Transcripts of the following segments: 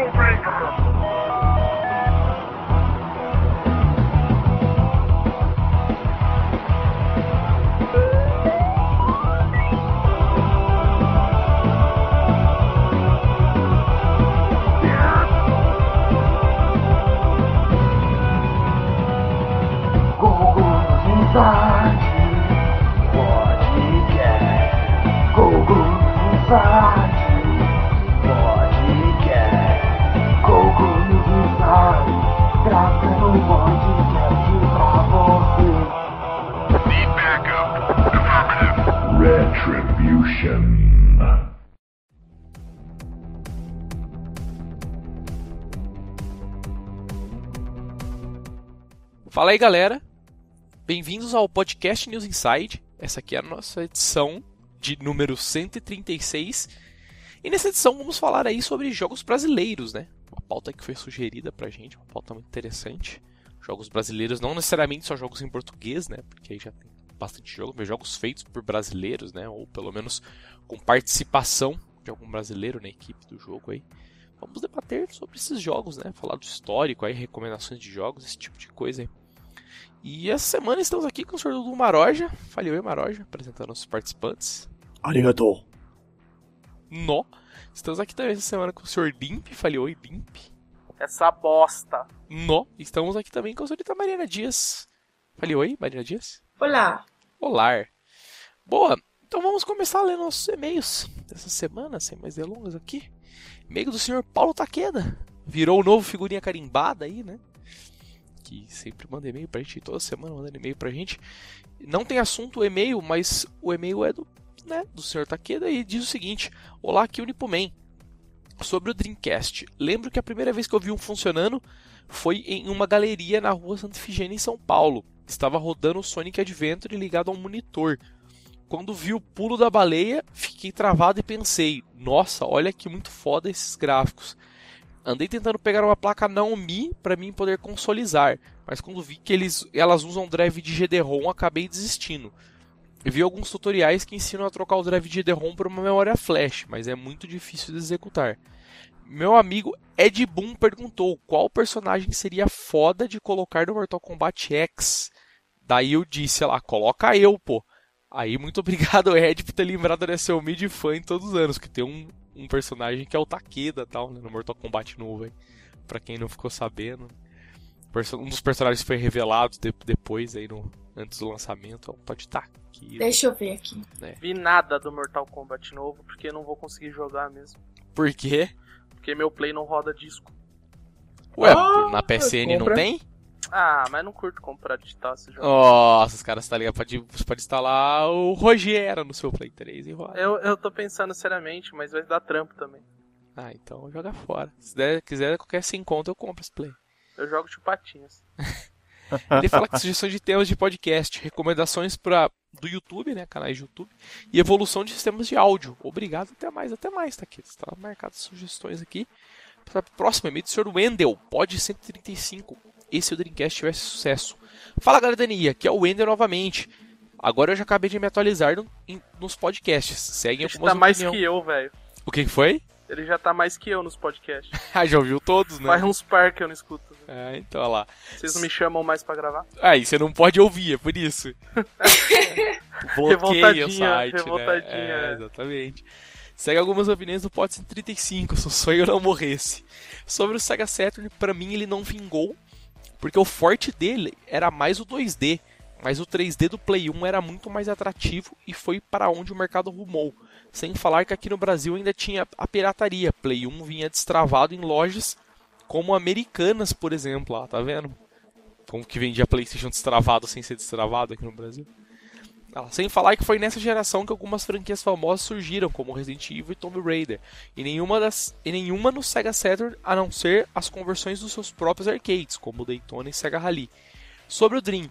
rule breaker. Fala aí, galera. Bem-vindos ao podcast News Inside. Essa aqui é a nossa edição de número 136. E nessa edição vamos falar aí sobre jogos brasileiros, né? Uma pauta que foi sugerida pra gente, uma pauta muito interessante. Jogos brasileiros, não necessariamente só jogos em português, né? Porque aí já tem bastante jogos, mas jogos feitos por brasileiros, né? Ou pelo menos com participação de algum brasileiro na equipe do jogo aí. Vamos debater sobre esses jogos, né? Falar do histórico aí, recomendações de jogos, esse tipo de coisa aí. E essa semana estamos aqui com o senhor Dudu Maroja. Fale oi, Maroja, apresentando os participantes. Arigato. Nó. Estamos aqui também essa semana com o senhor Limp. Fale oi, Limp. Essa bosta. Nó. Estamos aqui também com a senhorita Mariana Dias. Fale oi, Mariana Dias. Olá. Olá. Boa. Então vamos começar a ler nossos e-mails dessa semana, sem mais delongas aqui. E-mail do senhor Paulo Taqueda. Virou o novo figurinha carimbada aí, né? que sempre manda e-mail pra gente, toda semana mandando e-mail pra gente. Não tem assunto o e-mail, mas o e-mail é do, né, do Sr. Takeda e diz o seguinte: Olá, aqui o Unipuman. Sobre o Dreamcast, lembro que a primeira vez que eu vi um funcionando foi em uma galeria na rua Santa Ifigênia, em São Paulo. Estava rodando o Sonic Adventure ligado a um monitor. Quando vi o pulo da baleia, fiquei travado e pensei: Nossa, olha que muito foda esses gráficos. Andei tentando pegar uma placa Naomi para mim poder consolizar, mas quando vi que eles, elas usam drive de GD-ROM, acabei desistindo. vi alguns tutoriais que ensinam a trocar o drive de GD-ROM por uma memória flash, mas é muito difícil de executar. Meu amigo Ed Boon perguntou qual personagem seria foda de colocar no Mortal Kombat X. Daí eu disse, lá, coloca eu, pô. Aí, muito obrigado, Ed, por ter lembrado desse mid fã em todos os anos, que tem um, um personagem que é o Takeda tal, né, no Mortal Kombat novo aí. Pra quem não ficou sabendo. Um dos personagens foi revelado de, depois aí no, antes do lançamento, é o Todd Takeda. Deixa eu ver aqui. É. Vi nada do Mortal Kombat novo, porque não vou conseguir jogar mesmo. Por quê? Porque meu play não roda disco. Ué, ah, na PSN não tem? Ah, mas não curto comprar digital esse jogo. Nossa, os caras tá ligado? Pode, você pode instalar o Rogero no seu Play 3 e roda. Eu, eu tô pensando seriamente, mas vai dar trampo também. Ah, então joga fora. Se der, quiser qualquer sem conta, eu compro esse Play. Eu jogo chupatinhas. Ele fala que sugestões de temas de podcast, recomendações para do YouTube, né, canais de YouTube, e evolução de sistemas de áudio. Obrigado, até mais, até mais, tá aqui. Está marcado sugestões aqui. Para próximo e-mail do Sr. Wendel, pod 135 e se o Dreamcast tivesse sucesso. Fala galera da aqui é o Wender novamente. Agora eu já acabei de me atualizar no, em, nos podcasts. Seguem Ele tá mais que eu, velho. O que foi? Ele já tá mais que eu nos podcasts. ah, já ouviu todos, né? Faz uns par que eu não escuto. É, então, olha lá. Vocês não me chamam mais pra gravar? Aí, você não pode ouvir, é por isso. Bloqueia o site, né? revoltadinha, né? É, exatamente. Segue algumas opiniões do Pod 135, se o sonho não morresse. Sobre o Sega Saturn, para mim ele não vingou, porque o forte dele era mais o 2D, mas o 3D do Play 1 era muito mais atrativo e foi para onde o mercado rumou. Sem falar que aqui no Brasil ainda tinha a pirataria. Play 1 vinha destravado em lojas como Americanas, por exemplo, lá, tá vendo? Como que vendia PlayStation destravado sem ser destravado aqui no Brasil. Sem falar que foi nessa geração que algumas franquias famosas surgiram, como Resident Evil e Tomb Raider, e nenhuma, das, e nenhuma no Sega Saturn a não ser as conversões dos seus próprios arcades, como Daytona e Sega Rally. Sobre o Dream,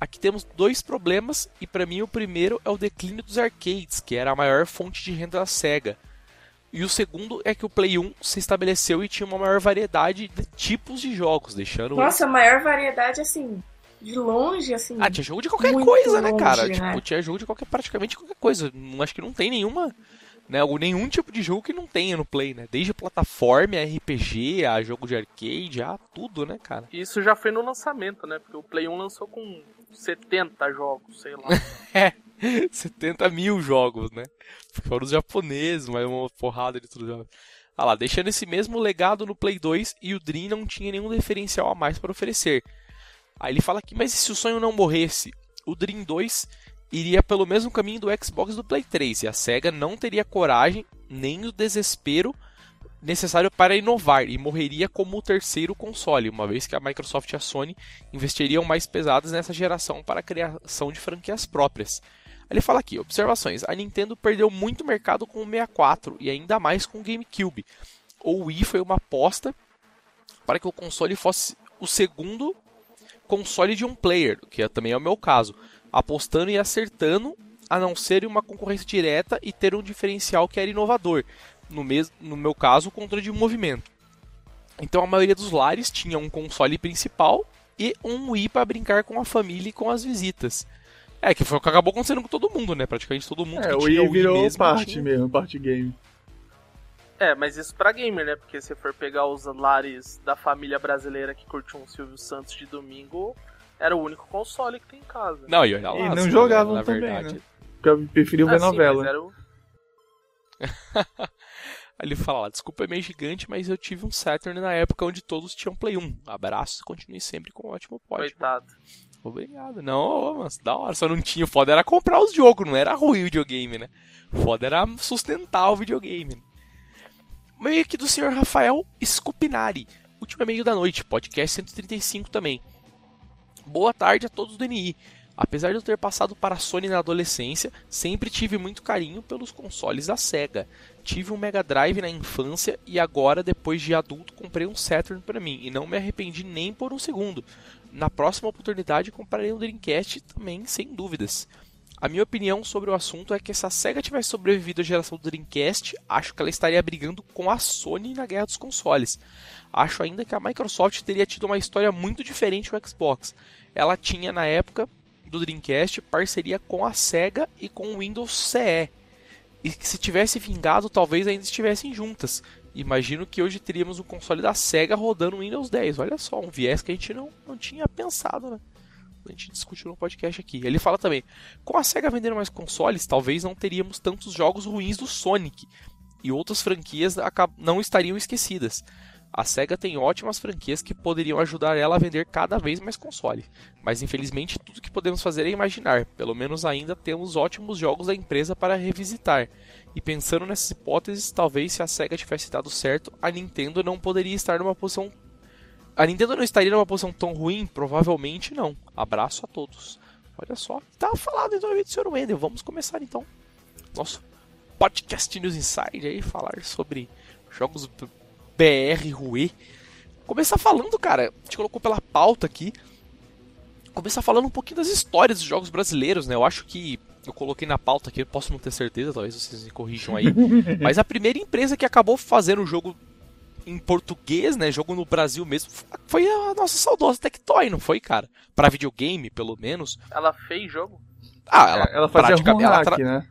aqui temos dois problemas, e para mim o primeiro é o declínio dos arcades, que era a maior fonte de renda da Sega. E o segundo é que o Play 1 se estabeleceu e tinha uma maior variedade de tipos de jogos, deixando. Nossa, maior variedade assim de longe, assim. Ah, tinha jogo de qualquer coisa, né, cara? Né? Tipo, tinha jogo de qualquer, praticamente qualquer coisa. Acho que não tem nenhuma né? Nenhum tipo de jogo que não tenha no Play, né? Desde plataforma, RPG, a jogo de arcade, a tudo, né, cara? Isso já foi no lançamento, né? Porque o Play 1 lançou com 70 jogos, sei lá. é, 70 mil jogos, né? Foram os japoneses, mas uma porrada de tudo. Ah lá, deixando esse mesmo legado no Play 2 e o Dream não tinha nenhum diferencial a mais para oferecer. Aí ele fala aqui, mas e se o sonho não morresse? O Dream 2 iria pelo mesmo caminho do Xbox do Play 3 e a SEGA não teria coragem nem o desespero necessário para inovar e morreria como o terceiro console, uma vez que a Microsoft e a Sony investiriam mais pesadas nessa geração para a criação de franquias próprias. Ele fala aqui, observações, a Nintendo perdeu muito mercado com o 64 e ainda mais com o GameCube. O Wii foi uma aposta para que o console fosse o segundo console de um player, que também é o meu caso, apostando e acertando a não ser uma concorrência direta e ter um diferencial que era inovador, no, mes no meu caso, o controle de movimento. Então a maioria dos lares tinha um console principal e um Wii para brincar com a família e com as visitas. É, que foi o que acabou acontecendo com todo mundo, né? Praticamente todo mundo é, o Wii virou mesmo, parte tinha... mesmo, parte game. É, mas isso pra gamer, né? Porque se for pegar os lares da família brasileira que curtiu um Silvio Santos de domingo, era o único console que tem em casa. Não, e olha lá. E não assim, jogavam na também, verdade. né? Porque eu preferiu ver Ah, sim, novela. mas era o- ele fala lá, desculpa é meio gigante, mas eu tive um Saturn na época onde todos tinham Play 1. Abraço, continue sempre com um ótimo pódio. Coitado. Obrigado. Não, mas da hora, só não tinha. O foda era comprar os jogos, não era ruim o videogame, né? O foda era sustentar o videogame. Meio aqui do senhor Rafael Scupinari. Último e-mail da noite, podcast 135 também. Boa tarde a todos do NI. Apesar de eu ter passado para a Sony na adolescência, sempre tive muito carinho pelos consoles da Sega. Tive um Mega Drive na infância e agora, depois de adulto, comprei um Saturn para mim e não me arrependi nem por um segundo. Na próxima oportunidade, comprarei um Dreamcast também, sem dúvidas. A minha opinião sobre o assunto é que se a SEGA tivesse sobrevivido à geração do Dreamcast, acho que ela estaria brigando com a Sony na guerra dos consoles. Acho ainda que a Microsoft teria tido uma história muito diferente com o Xbox. Ela tinha na época do Dreamcast parceria com a Sega e com o Windows CE. E que se tivesse vingado, talvez ainda estivessem juntas. Imagino que hoje teríamos um console da Sega rodando o Windows 10. Olha só, um viés que a gente não, não tinha pensado, né? A gente discutiu no podcast aqui. Ele fala também: com a Sega vendendo mais consoles, talvez não teríamos tantos jogos ruins do Sonic. E outras franquias não estariam esquecidas. A SEGA tem ótimas franquias que poderiam ajudar ela a vender cada vez mais console. Mas infelizmente tudo que podemos fazer é imaginar. Pelo menos ainda temos ótimos jogos da empresa para revisitar. E pensando nessas hipóteses, talvez se a SEGA tivesse dado certo, a Nintendo não poderia estar numa posição. A Nintendo não estaria numa posição tão ruim? Provavelmente não. Abraço a todos. Olha só, tá falado então do Sr. Wendel. Vamos começar então nosso podcast News Inside aí, falar sobre jogos BR Rue. Começar falando, cara, a gente colocou pela pauta aqui. Começar falando um pouquinho das histórias dos jogos brasileiros, né? Eu acho que eu coloquei na pauta aqui, posso não ter certeza, talvez vocês me corrijam aí. mas a primeira empresa que acabou fazendo o jogo em português, né? Jogo no Brasil mesmo, foi a nossa saudosa Tectoy, não foi, cara? Pra videogame, pelo menos. Ela fez jogo? Ah, ela, Ela fazia praticamente- um ela hack, tra- né?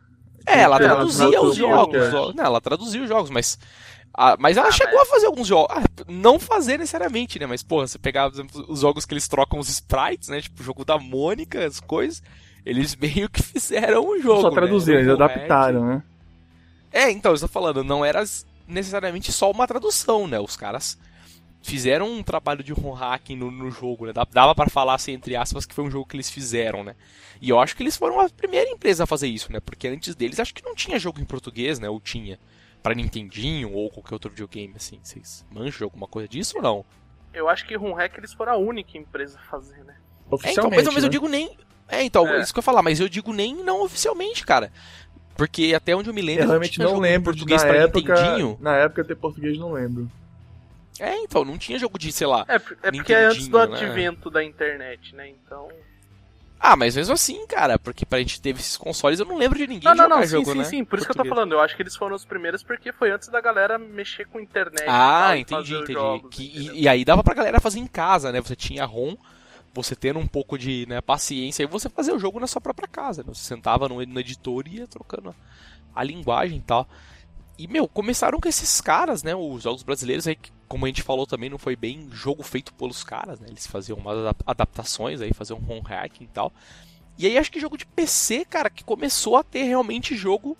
É, ela É, ela traduzia traduzia os jogos. ó. Não, ela traduzia os jogos, mas. ah, mas ela Ah, chegou a fazer alguns jogos. Ah, não fazer necessariamente, né? Mas, porra, você pegar, por exemplo, os jogos que eles trocam os sprites, né? Tipo o jogo da Mônica, as coisas. Eles meio que fizeram o jogo. Só né? traduziram, eles Era um adaptaram, né? é, então, eu estou falando, não era necessariamente só uma tradução, né? Os caras fizeram um trabalho de home hacking no, no jogo, né? Dava pra falar, assim, entre aspas, que foi um jogo que eles fizeram, né? E eu acho que eles foram a primeira empresa a fazer isso, né? Porque antes deles, acho que não tinha jogo em português, né? Ou tinha pra Nintendinho ou qualquer outro videogame, assim. Vocês manjam alguma coisa disso ou não? Eu acho que Runhack eles foram a única empresa a fazer, né? É, então, Oficialmente, mas, mas eu né? digo nem... É, então, É. isso que eu ia falar, mas eu digo nem não oficialmente, cara. Porque até onde eu me lembro, Eu não realmente não lembro de, português na pra época, Nintendinho. na época ter português não lembro. É, então, não tinha jogo de, sei lá. É, é porque é antes do né? advento da internet, né? Então. Ah, mas mesmo assim, cara, porque pra gente teve esses consoles, eu não lembro de ninguém Não, não, jogar não, sim, jogo, sim, né? sim. Por isso que eu tô falando. Eu acho que eles foram os primeiros porque foi antes da galera mexer com internet. Ah, tal, e entendi, entendi. jogos, Que- e, e aí dava pra galera fazer em casa, né? Você tinha ROM, você tendo um pouco de né, paciência, e você fazia o jogo na sua própria casa, né? Você sentava no, no editor e ia trocando a linguagem e tal. E, meu, começaram com esses caras, né? Os jogos brasileiros aí, como a gente falou também, não foi bem jogo feito pelos caras, né? Eles faziam umas adap- adaptações aí, faziam home hacking e tal. E aí acho que jogo de PC, cara, que começou a ter realmente jogo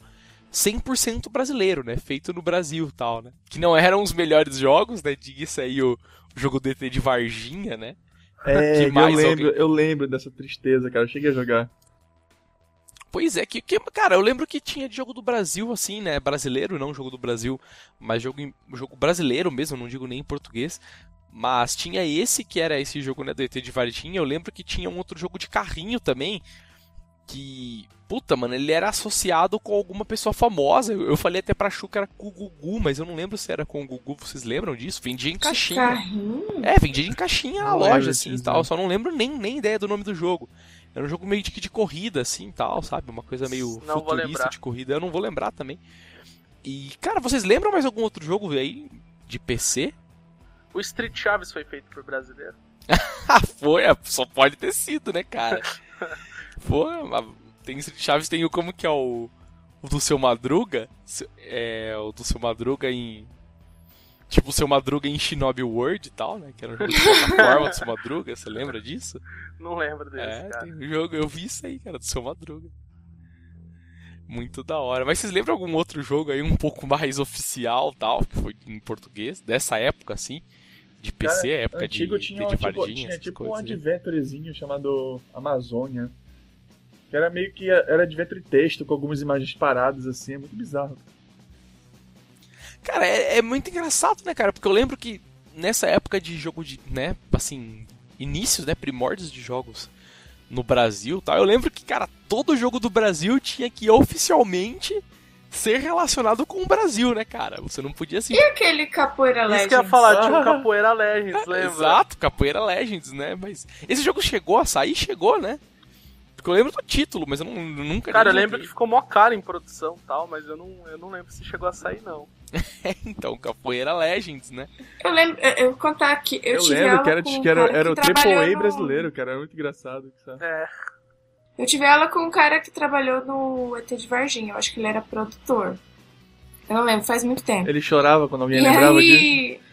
100% brasileiro, né? Feito no Brasil tal, né? Que não eram os melhores jogos, né? Diga aí o, o jogo DT de Varginha, né? É, Que eu lembro, alguém- eu lembro dessa tristeza, cara. Eu cheguei a jogar. Pois é, que, que- cara, eu lembro que tinha de jogo do Brasil, assim, né? Brasileiro, não jogo do Brasil, mas jogo, jogo brasileiro mesmo, não digo nem em português. Mas tinha esse que era esse jogo, né, do ET de Varginha. Eu lembro que tinha um outro jogo de carrinho também. Que. Puta, mano, ele era associado com alguma pessoa famosa. Eu, eu falei até pra Chu que era com o Gugu, mas eu não lembro se era com o Gugu. Vocês lembram disso? Vendia em caixinha. Carrinho? É, vendia em caixinha na loja, assim e tal. Só não lembro nem, nem ideia do nome do jogo. Era um jogo meio de, de corrida, assim e tal, sabe? Uma coisa meio Não futurista de corrida. Eu não vou lembrar também. E, cara, vocês lembram mais algum outro jogo aí de PC? O Street Chaves foi feito por brasileiro. Ah, foi, é, só pode ter sido, né, cara? mas tem Chaves, tem o como que é o, o do seu Madruga? É, o do seu Madruga em. Tipo, o seu Madruga em Shinobi World e tal, né? Que era um jogo de plataforma do seu Madruga, você lembra disso? Não lembro desse, É, cara. tem um jogo, eu vi isso aí, cara, do seu Madruga. Muito da hora. Mas vocês lembram algum outro jogo aí um pouco mais oficial, tal, que foi em português, dessa época, assim? De PC, Cara, época Antigo de, tinha, de, de tipo, tinha tipo um aí. adventurezinho chamado Amazônia. Que era meio que era adventure texto com algumas imagens paradas assim, é muito bizarro. Cara, é, é muito engraçado, né, cara? Porque eu lembro que nessa época de jogo de, né, assim, inícios, né, primórdios de jogos no Brasil, tal, eu lembro que, cara, todo jogo do Brasil tinha que oficialmente ser relacionado com o Brasil, né, cara? Você não podia assim. E aquele Capoeira Legends? Isso que eu ia falar, tinha um Capoeira Legends, lembra? Exato, Capoeira Legends, né? Mas esse jogo chegou a sair, chegou, né? Porque eu lembro do título, mas eu não, nunca Cara, eu lembro que ficou mó caro em produção e tal, mas eu não, eu não lembro se chegou a sair, não. então, Capoeira Legends, né? Eu lembro, eu, eu vou contar aqui. Eu, Eu, tive lembro aula que era, com um que era, cara era o AAA no- brasileiro, cara. Era muito engraçado. Sabe? É, Eu tive aula com um cara que trabalhou no ET de Varginha. Eu acho que ele era produtor. Eu não lembro, faz muito tempo. Ele chorava quando alguém e lembrava disso.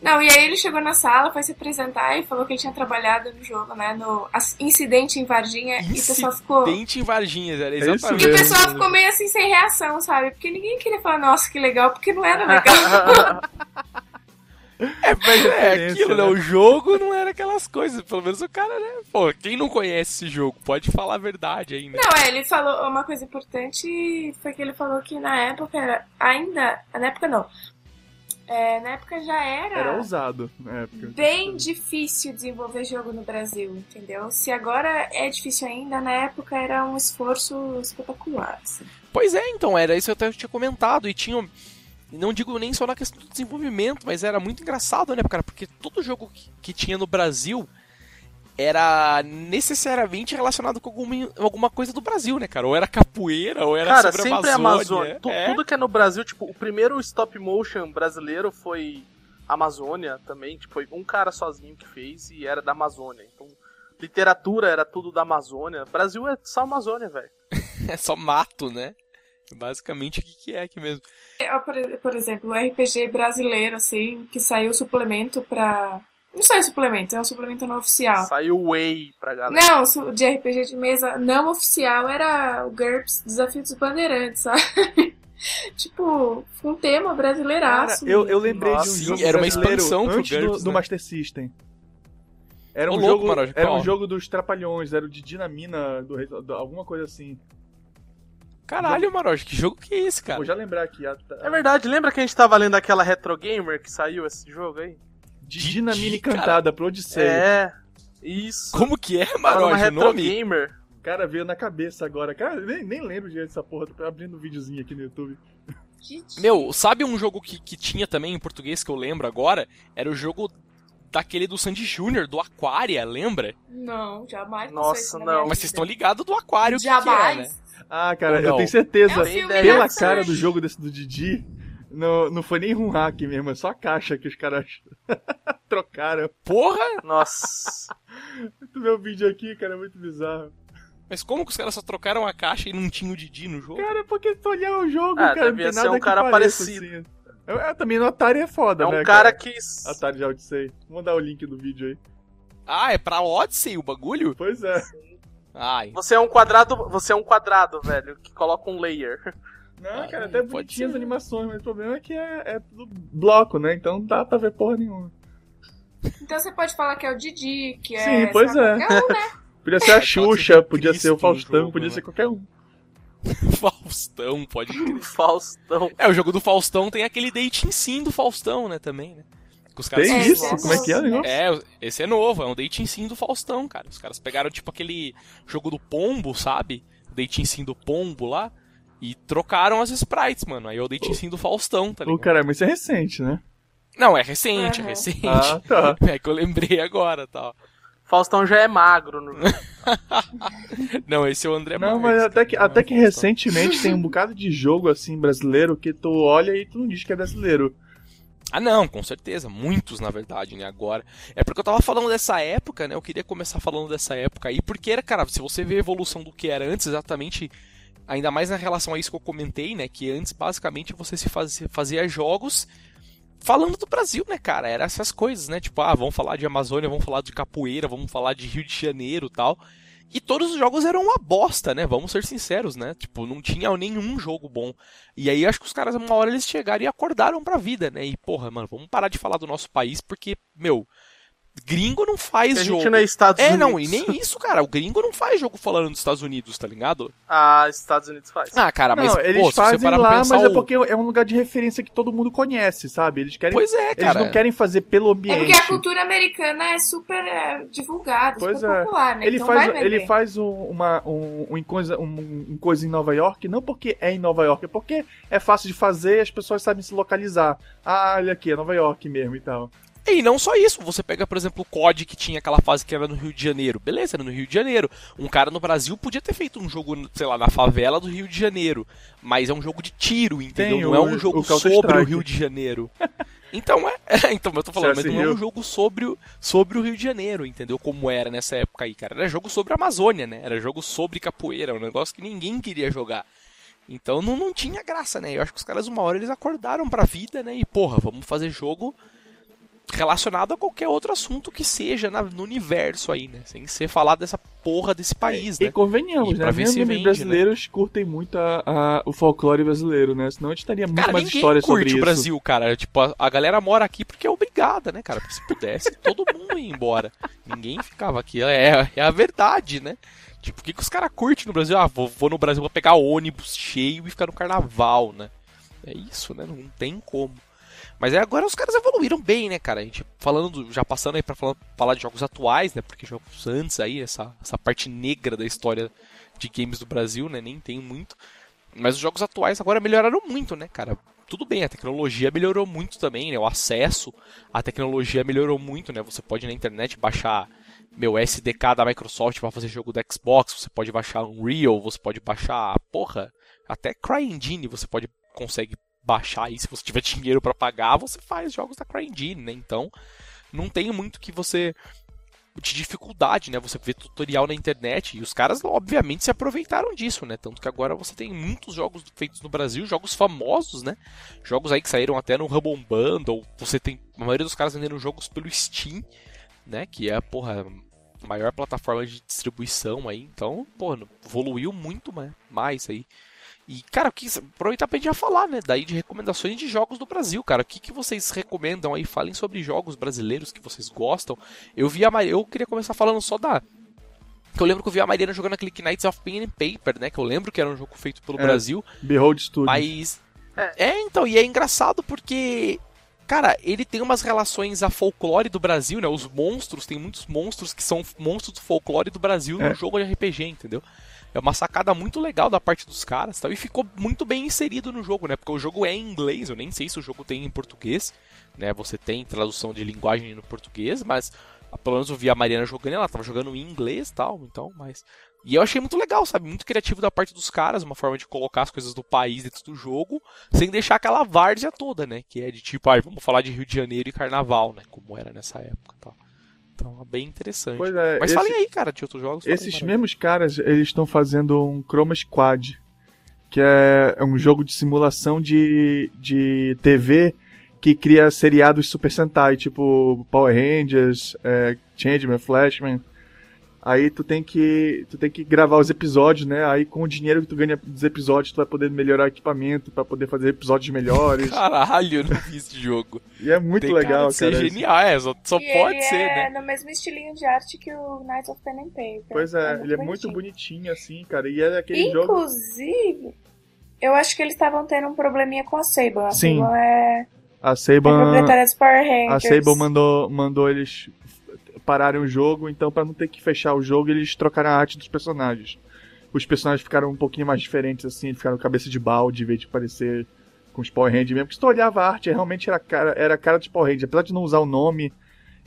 Não, e aí ele chegou na sala, foi se apresentar e falou que ele tinha trabalhado no jogo, né? No Incidente em Varginha. E o pessoal ficou... Dente em Varginhas, era É exatamente. E o pessoal ficou meio assim sem reação, sabe? Porque ninguém queria falar, nossa, que legal, porque não era legal. É, mas é aquilo, né? né? O jogo não era aquelas coisas. Pelo menos o cara, né? Pô, quem não conhece esse jogo pode falar a verdade aí, né? Não, é, ele falou uma coisa importante, foi que ele falou que na época era ainda, na época não, É, na época já era, Era ousado na época. bem difícil desenvolver jogo no Brasil, entendeu? Se agora é difícil ainda, na época era um esforço espetacular. assim. Pois é, então, era isso que eu até tinha comentado. E tinha. Não digo nem só na questão do desenvolvimento, mas era muito engraçado, né, cara? Porque todo jogo que, que tinha no Brasil era necessariamente relacionado com alguma, alguma coisa do Brasil, né, cara? Ou era capoeira, ou era Cara, sobre sempre a é Amazônia. Amazônia. É. Tudo que é no Brasil, tipo, o primeiro stop motion brasileiro foi Amazônia também. Tipo, foi um cara sozinho que fez e era da Amazônia. Então, literatura era tudo da Amazônia. Brasil é só Amazônia, velho. É só mato, né? Basicamente o que, que é aqui mesmo. É, Por, por exemplo, o RPG brasileiro, assim, que saiu suplemento pra... Não saiu suplemento, é um suplemento não oficial. Saiu Way pra galera. Não, de RPG de mesa não oficial era o GURPS Desafio dos Bandeirantes, sabe? tipo, um tema Cara, brasileiraço. eu, eu mesmo. lembrei Nossa, de um sim, jogo era uma expansão pro antes do, GURPS, do né? Master System. Era Ô, um louco, jogo, Maroja, era um jogo dos Trapalhões, era o de Dinamina, do, do- alguma coisa assim. Caralho, Maroja, que jogo que é esse, cara? Vou já lembrar aqui. A, É verdade, lembra que a gente tava lendo aquela Retro Gamer que saiu esse jogo aí? Dinamina de- Encantada pro Odisseia. É, isso. Como que é, Maroja, o Retro nome? Gamer. Cara, veio na cabeça agora. Cara, nem, nem lembro direito dessa porra. Tô abrindo um videozinho aqui no YouTube. Gente, Meu, sabe um jogo que, que tinha também em português que eu lembro agora? Era o jogo daquele do Sandy Júnior, do Aquaria, lembra? Não, jamais Nossa, não. minha Mas vocês estão ligados do Aquário que, que é, né? Jamais. Ah, cara, eu não? tenho certeza. É um pela cara do jogo desse do Didi, não, não foi nem um hack mesmo, é só a caixa que os caras trocaram. Porra! Nossa. Tu vê o vídeo aqui, cara, é muito bizarro. Mas como que os caras só trocaram a caixa e não tinha o Didi no jogo? Cara, porque se tu olhar o jogo, Ah, cara, não tem ser nada um que cara pareça, parecido. assim. Eu, eu também no Atari é foda, É né, um cara que. Atari já Odyssey. Vou mandar o link do vídeo aí. Ah, é pra Odyssey o bagulho? Pois é. Ai. Você é um quadrado. Você é um quadrado, velho, que coloca um layer. Não, Ah, cara, até pode bonitinhas as ser. animações, mas o problema é que é, é tudo bloco, né? Então não dá pra ver porra nenhuma. Então você pode falar que é o Didi, que é. Sim, pois é. um, né? Podia ser a ser Xuxa, o podia ser o Faustão, jogo, podia né? ser qualquer um. Faustão, pode crer. Faustão. É, o jogo do Faustão tem aquele dating sim do Faustão, né, também, né? Que os caras Tem É, isso? Como é que é o negócio? É, esse é novo, é um dating sim do Faustão, cara. Os caras pegaram tipo aquele jogo do pombo, sabe? O dating sim do pombo lá. E trocaram as sprites, mano. Aí é o dating sim do Faustão, tá Ô, ligado? caramba, isso é recente, né? Não, é recente, é Aham. recente. Ah, tá. É que eu lembrei agora, tal. Faustão já é magro no jogo. Não, esse é o André Não, Marques, mas até cara, que, é até que recentemente tem um bocado de jogo assim brasileiro que tu olha e tu não diz que é brasileiro. Ah, não, com certeza. Muitos, na verdade, né? Agora. É porque eu tava falando dessa época, né? Eu queria começar falando dessa época aí. Porque era, cara, se você vê a evolução do que era antes, exatamente. Ainda mais na relação a isso que eu comentei, né? Que antes, basicamente, você se fazia, fazia jogos falando do Brasil, né, cara? Era essas coisas, né? Tipo, ah, vamos falar de Amazônia, vamos falar de capoeira, vamos falar de Rio de Janeiro tal. E todos os jogos eram uma bosta, né? Vamos ser sinceros, né? Tipo, não tinha nenhum jogo bom. E aí acho que os caras, uma hora, eles chegaram e acordaram pra vida, né? E, porra, mano, vamos parar de falar do nosso país, porque, meu, gringo não faz a jogo. gente não é Estados É, Unidos. não, e nem isso, cara. O gringo não faz jogo falando dos Estados Unidos, tá ligado? Ah, Estados Unidos faz. Ah, cara, mas, não, eles pô, se você fazem parar pra lá, pensar mas é o- porque é um lugar de referência que todo mundo conhece, sabe? Eles querem. Pois é, eles cara. não querem fazer pelo É ambiente. porque a cultura americana é super é, divulgada, Pois super é. popular, né? Ele então faz, ele faz um, uma, um, um, coisa, um, um coisa em Nova York, não porque é em Nova York, é porque é fácil de fazer e as pessoas sabem se localizar. Ah, olha aqui, é Nova York mesmo e tal. E não só isso, você pega, por exemplo, o COD que tinha aquela fase que era no Rio de Janeiro. Beleza, era no Rio de Janeiro. Um cara no Brasil podia ter feito um jogo, sei lá, na favela do Rio de Janeiro. Mas é um jogo de tiro, entendeu? Tem não o- é um jogo o sobre o. Rio de Janeiro. Então é, é, então eu tô falando, mas não é um jogo sobre o, sobre o Rio de Janeiro, entendeu? Como era nessa época aí, cara. Era jogo sobre a Amazônia, né? Era jogo sobre capoeira, um negócio que ninguém queria jogar. Então não, não tinha graça, né? Eu acho que os caras, uma hora, eles acordaram pra vida, né? E, porra, vamos fazer jogo relacionado a qualquer outro assunto que seja na- no universo aí, né? Sem ser falar dessa porra desse país, E né? convenhamos, E né? ver se vende, brasileiros curtem muito a- a- o folclore brasileiro, né? Senão a gente teria muito Cara, mais ninguém histórias sobre curte isso. o Brasil, cara. Tipo, a, a galera mora aqui porque é obrigada, né, cara? Porque se pudesse, todo mundo ia embora. Ninguém ficava aqui. É, é a verdade, né? Tipo, o que, que os caras curtem no Brasil? Ah, vou, vou no Brasil pra pegar ônibus cheio e ficar no carnaval, né? É isso, né? Não tem como. Mas é, agora os caras evoluíram bem, né, cara? A gente falando, do- já passando aí pra falar, falar de jogos atuais, né? Porque jogos antes aí, essa, essa parte negra da história de games do Brasil, né? Nem tem muito. Mas os jogos atuais agora melhoraram muito, né, cara? Tudo bem, a tecnologia melhorou muito também, né? O acesso à tecnologia melhorou muito, né? Você pode na internet baixar meu SDK da Microsoft para fazer jogo do Xbox, você pode baixar Unreal, você pode baixar, porra, até CryEngine você pode consegue baixar aí se você tiver dinheiro para pagar, você faz jogos da CryEngine, né? Então, não tem muito que você de dificuldade, né? Você vê tutorial na internet e os caras, obviamente, se aproveitaram disso, né? Tanto que agora você tem muitos jogos feitos no Brasil, jogos famosos, né? Jogos aí que saíram até no Rumble Bundle. Você tem a maioria dos caras vendendo jogos pelo Steam, né? Que é, porra, a maior plataforma de distribuição aí. Então, porra, evoluiu muito mais aí. E, cara, que, aproveitar pra gente já falar, né? Daí de recomendações de jogos do Brasil, cara. O que, que vocês recomendam aí? Falem sobre jogos brasileiros que vocês gostam. Eu vi a Maria, eu queria começar falando só da. Que eu lembro que eu vi a Mariana jogando aquele Knights of Pen and Paper, né? Que eu lembro que era um jogo feito pelo É. Brasil. Behold Studio. Mas. É, então, e é engraçado porque. Cara, ele tem umas relações a folclore do Brasil, né? Os monstros, tem muitos monstros que são monstros do folclore do Brasil É. no jogo de RPG, entendeu? É uma sacada muito legal da parte dos caras, tal, e ficou muito bem inserido no jogo, né? Porque o jogo é em inglês, eu nem sei se o jogo tem em português, né? Você tem tradução de linguagem no português, mas ah, pelo menos eu vi a Mariana jogando, ela tava jogando em inglês, tal, então, mas e eu achei muito legal, sabe? Muito criativo da parte dos caras, uma forma de colocar as coisas do país dentro do jogo, sem deixar aquela várzea toda, né? Que é de tipo, ah, vamos falar de Rio de Janeiro e carnaval, né? Como era nessa época, tal. Então, é bem interessante. É, Mas esse- falem aí, cara, de outros jogos. Esses mesmos caras, eles estão fazendo um Chroma Squad, que é é um jogo de simulação de, de TV que cria seriados Super Sentai, tipo Power Rangers, é, Changeman, Flashman. Aí tu tem que tu tem que gravar os episódios, né? Aí com o dinheiro que tu ganha dos episódios, tu vai poder melhorar o equipamento pra poder fazer episódios melhores. Caralho, eu não vi esse jogo. e é muito Tem cara legal, de ser cara. genial, é, só, só e pode ele ser, é né? no mesmo estilinho de arte que o Knights of Pen and Paper. Pois é, ele é muito bonitinho. bonitinho assim, cara. E é aquele jogo Inclusive, eu acho que eles estavam tendo um probleminha com a Sable. A Sim. Sable é, a é dos Power A. Sable mandou, mandou eles pararem o jogo, então pra não ter que fechar o jogo, eles trocaram a arte dos personagens. Os personagens ficaram um pouquinho mais diferentes, assim, ficaram cabeça de balde, em vez de parecer com os Power Rangers mesmo. Porque se tu olhava a arte, realmente era a cara, era cara dos Power Rangers. Apesar de não usar o nome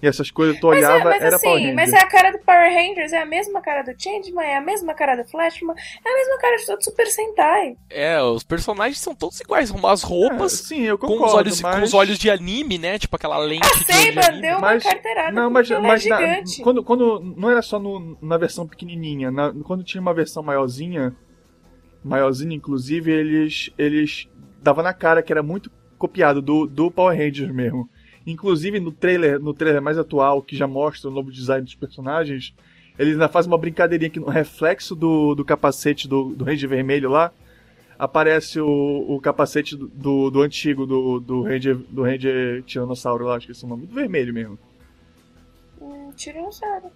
e essas coisas, tu Mas, é, olhava, mas era Power assim, Ranger. mas é a cara do Power Rangers, é a mesma cara do Changeman, é a mesma cara do Flashman, é a mesma cara de todo Super Sentai. É, os personagens são todos iguais, são umas É, roupas sim, eu com, concordo, os olhos, mas... com os olhos de anime, né? Tipo aquela lente A de, de anime. deu uma Mas- carteirada Não, mas, ela mas é na- gigante. quando, quando não era só no- na versão pequenininha, na- quando tinha uma versão maiorzinha, maiorzinha inclusive, eles eles dava na cara que era muito copiado do, do Power Rangers mesmo. Inclusive no trailer, no trailer mais atual que já mostra o novo design dos personagens, eles ainda fazem uma brincadeirinha que no reflexo do, do capacete do, do Ranger vermelho lá aparece o, o capacete do, do, do antigo do, do Ranger do Ranger Tiranossauro lá, acho que esse é o nome, do vermelho mesmo. Hum, Tiranossauro.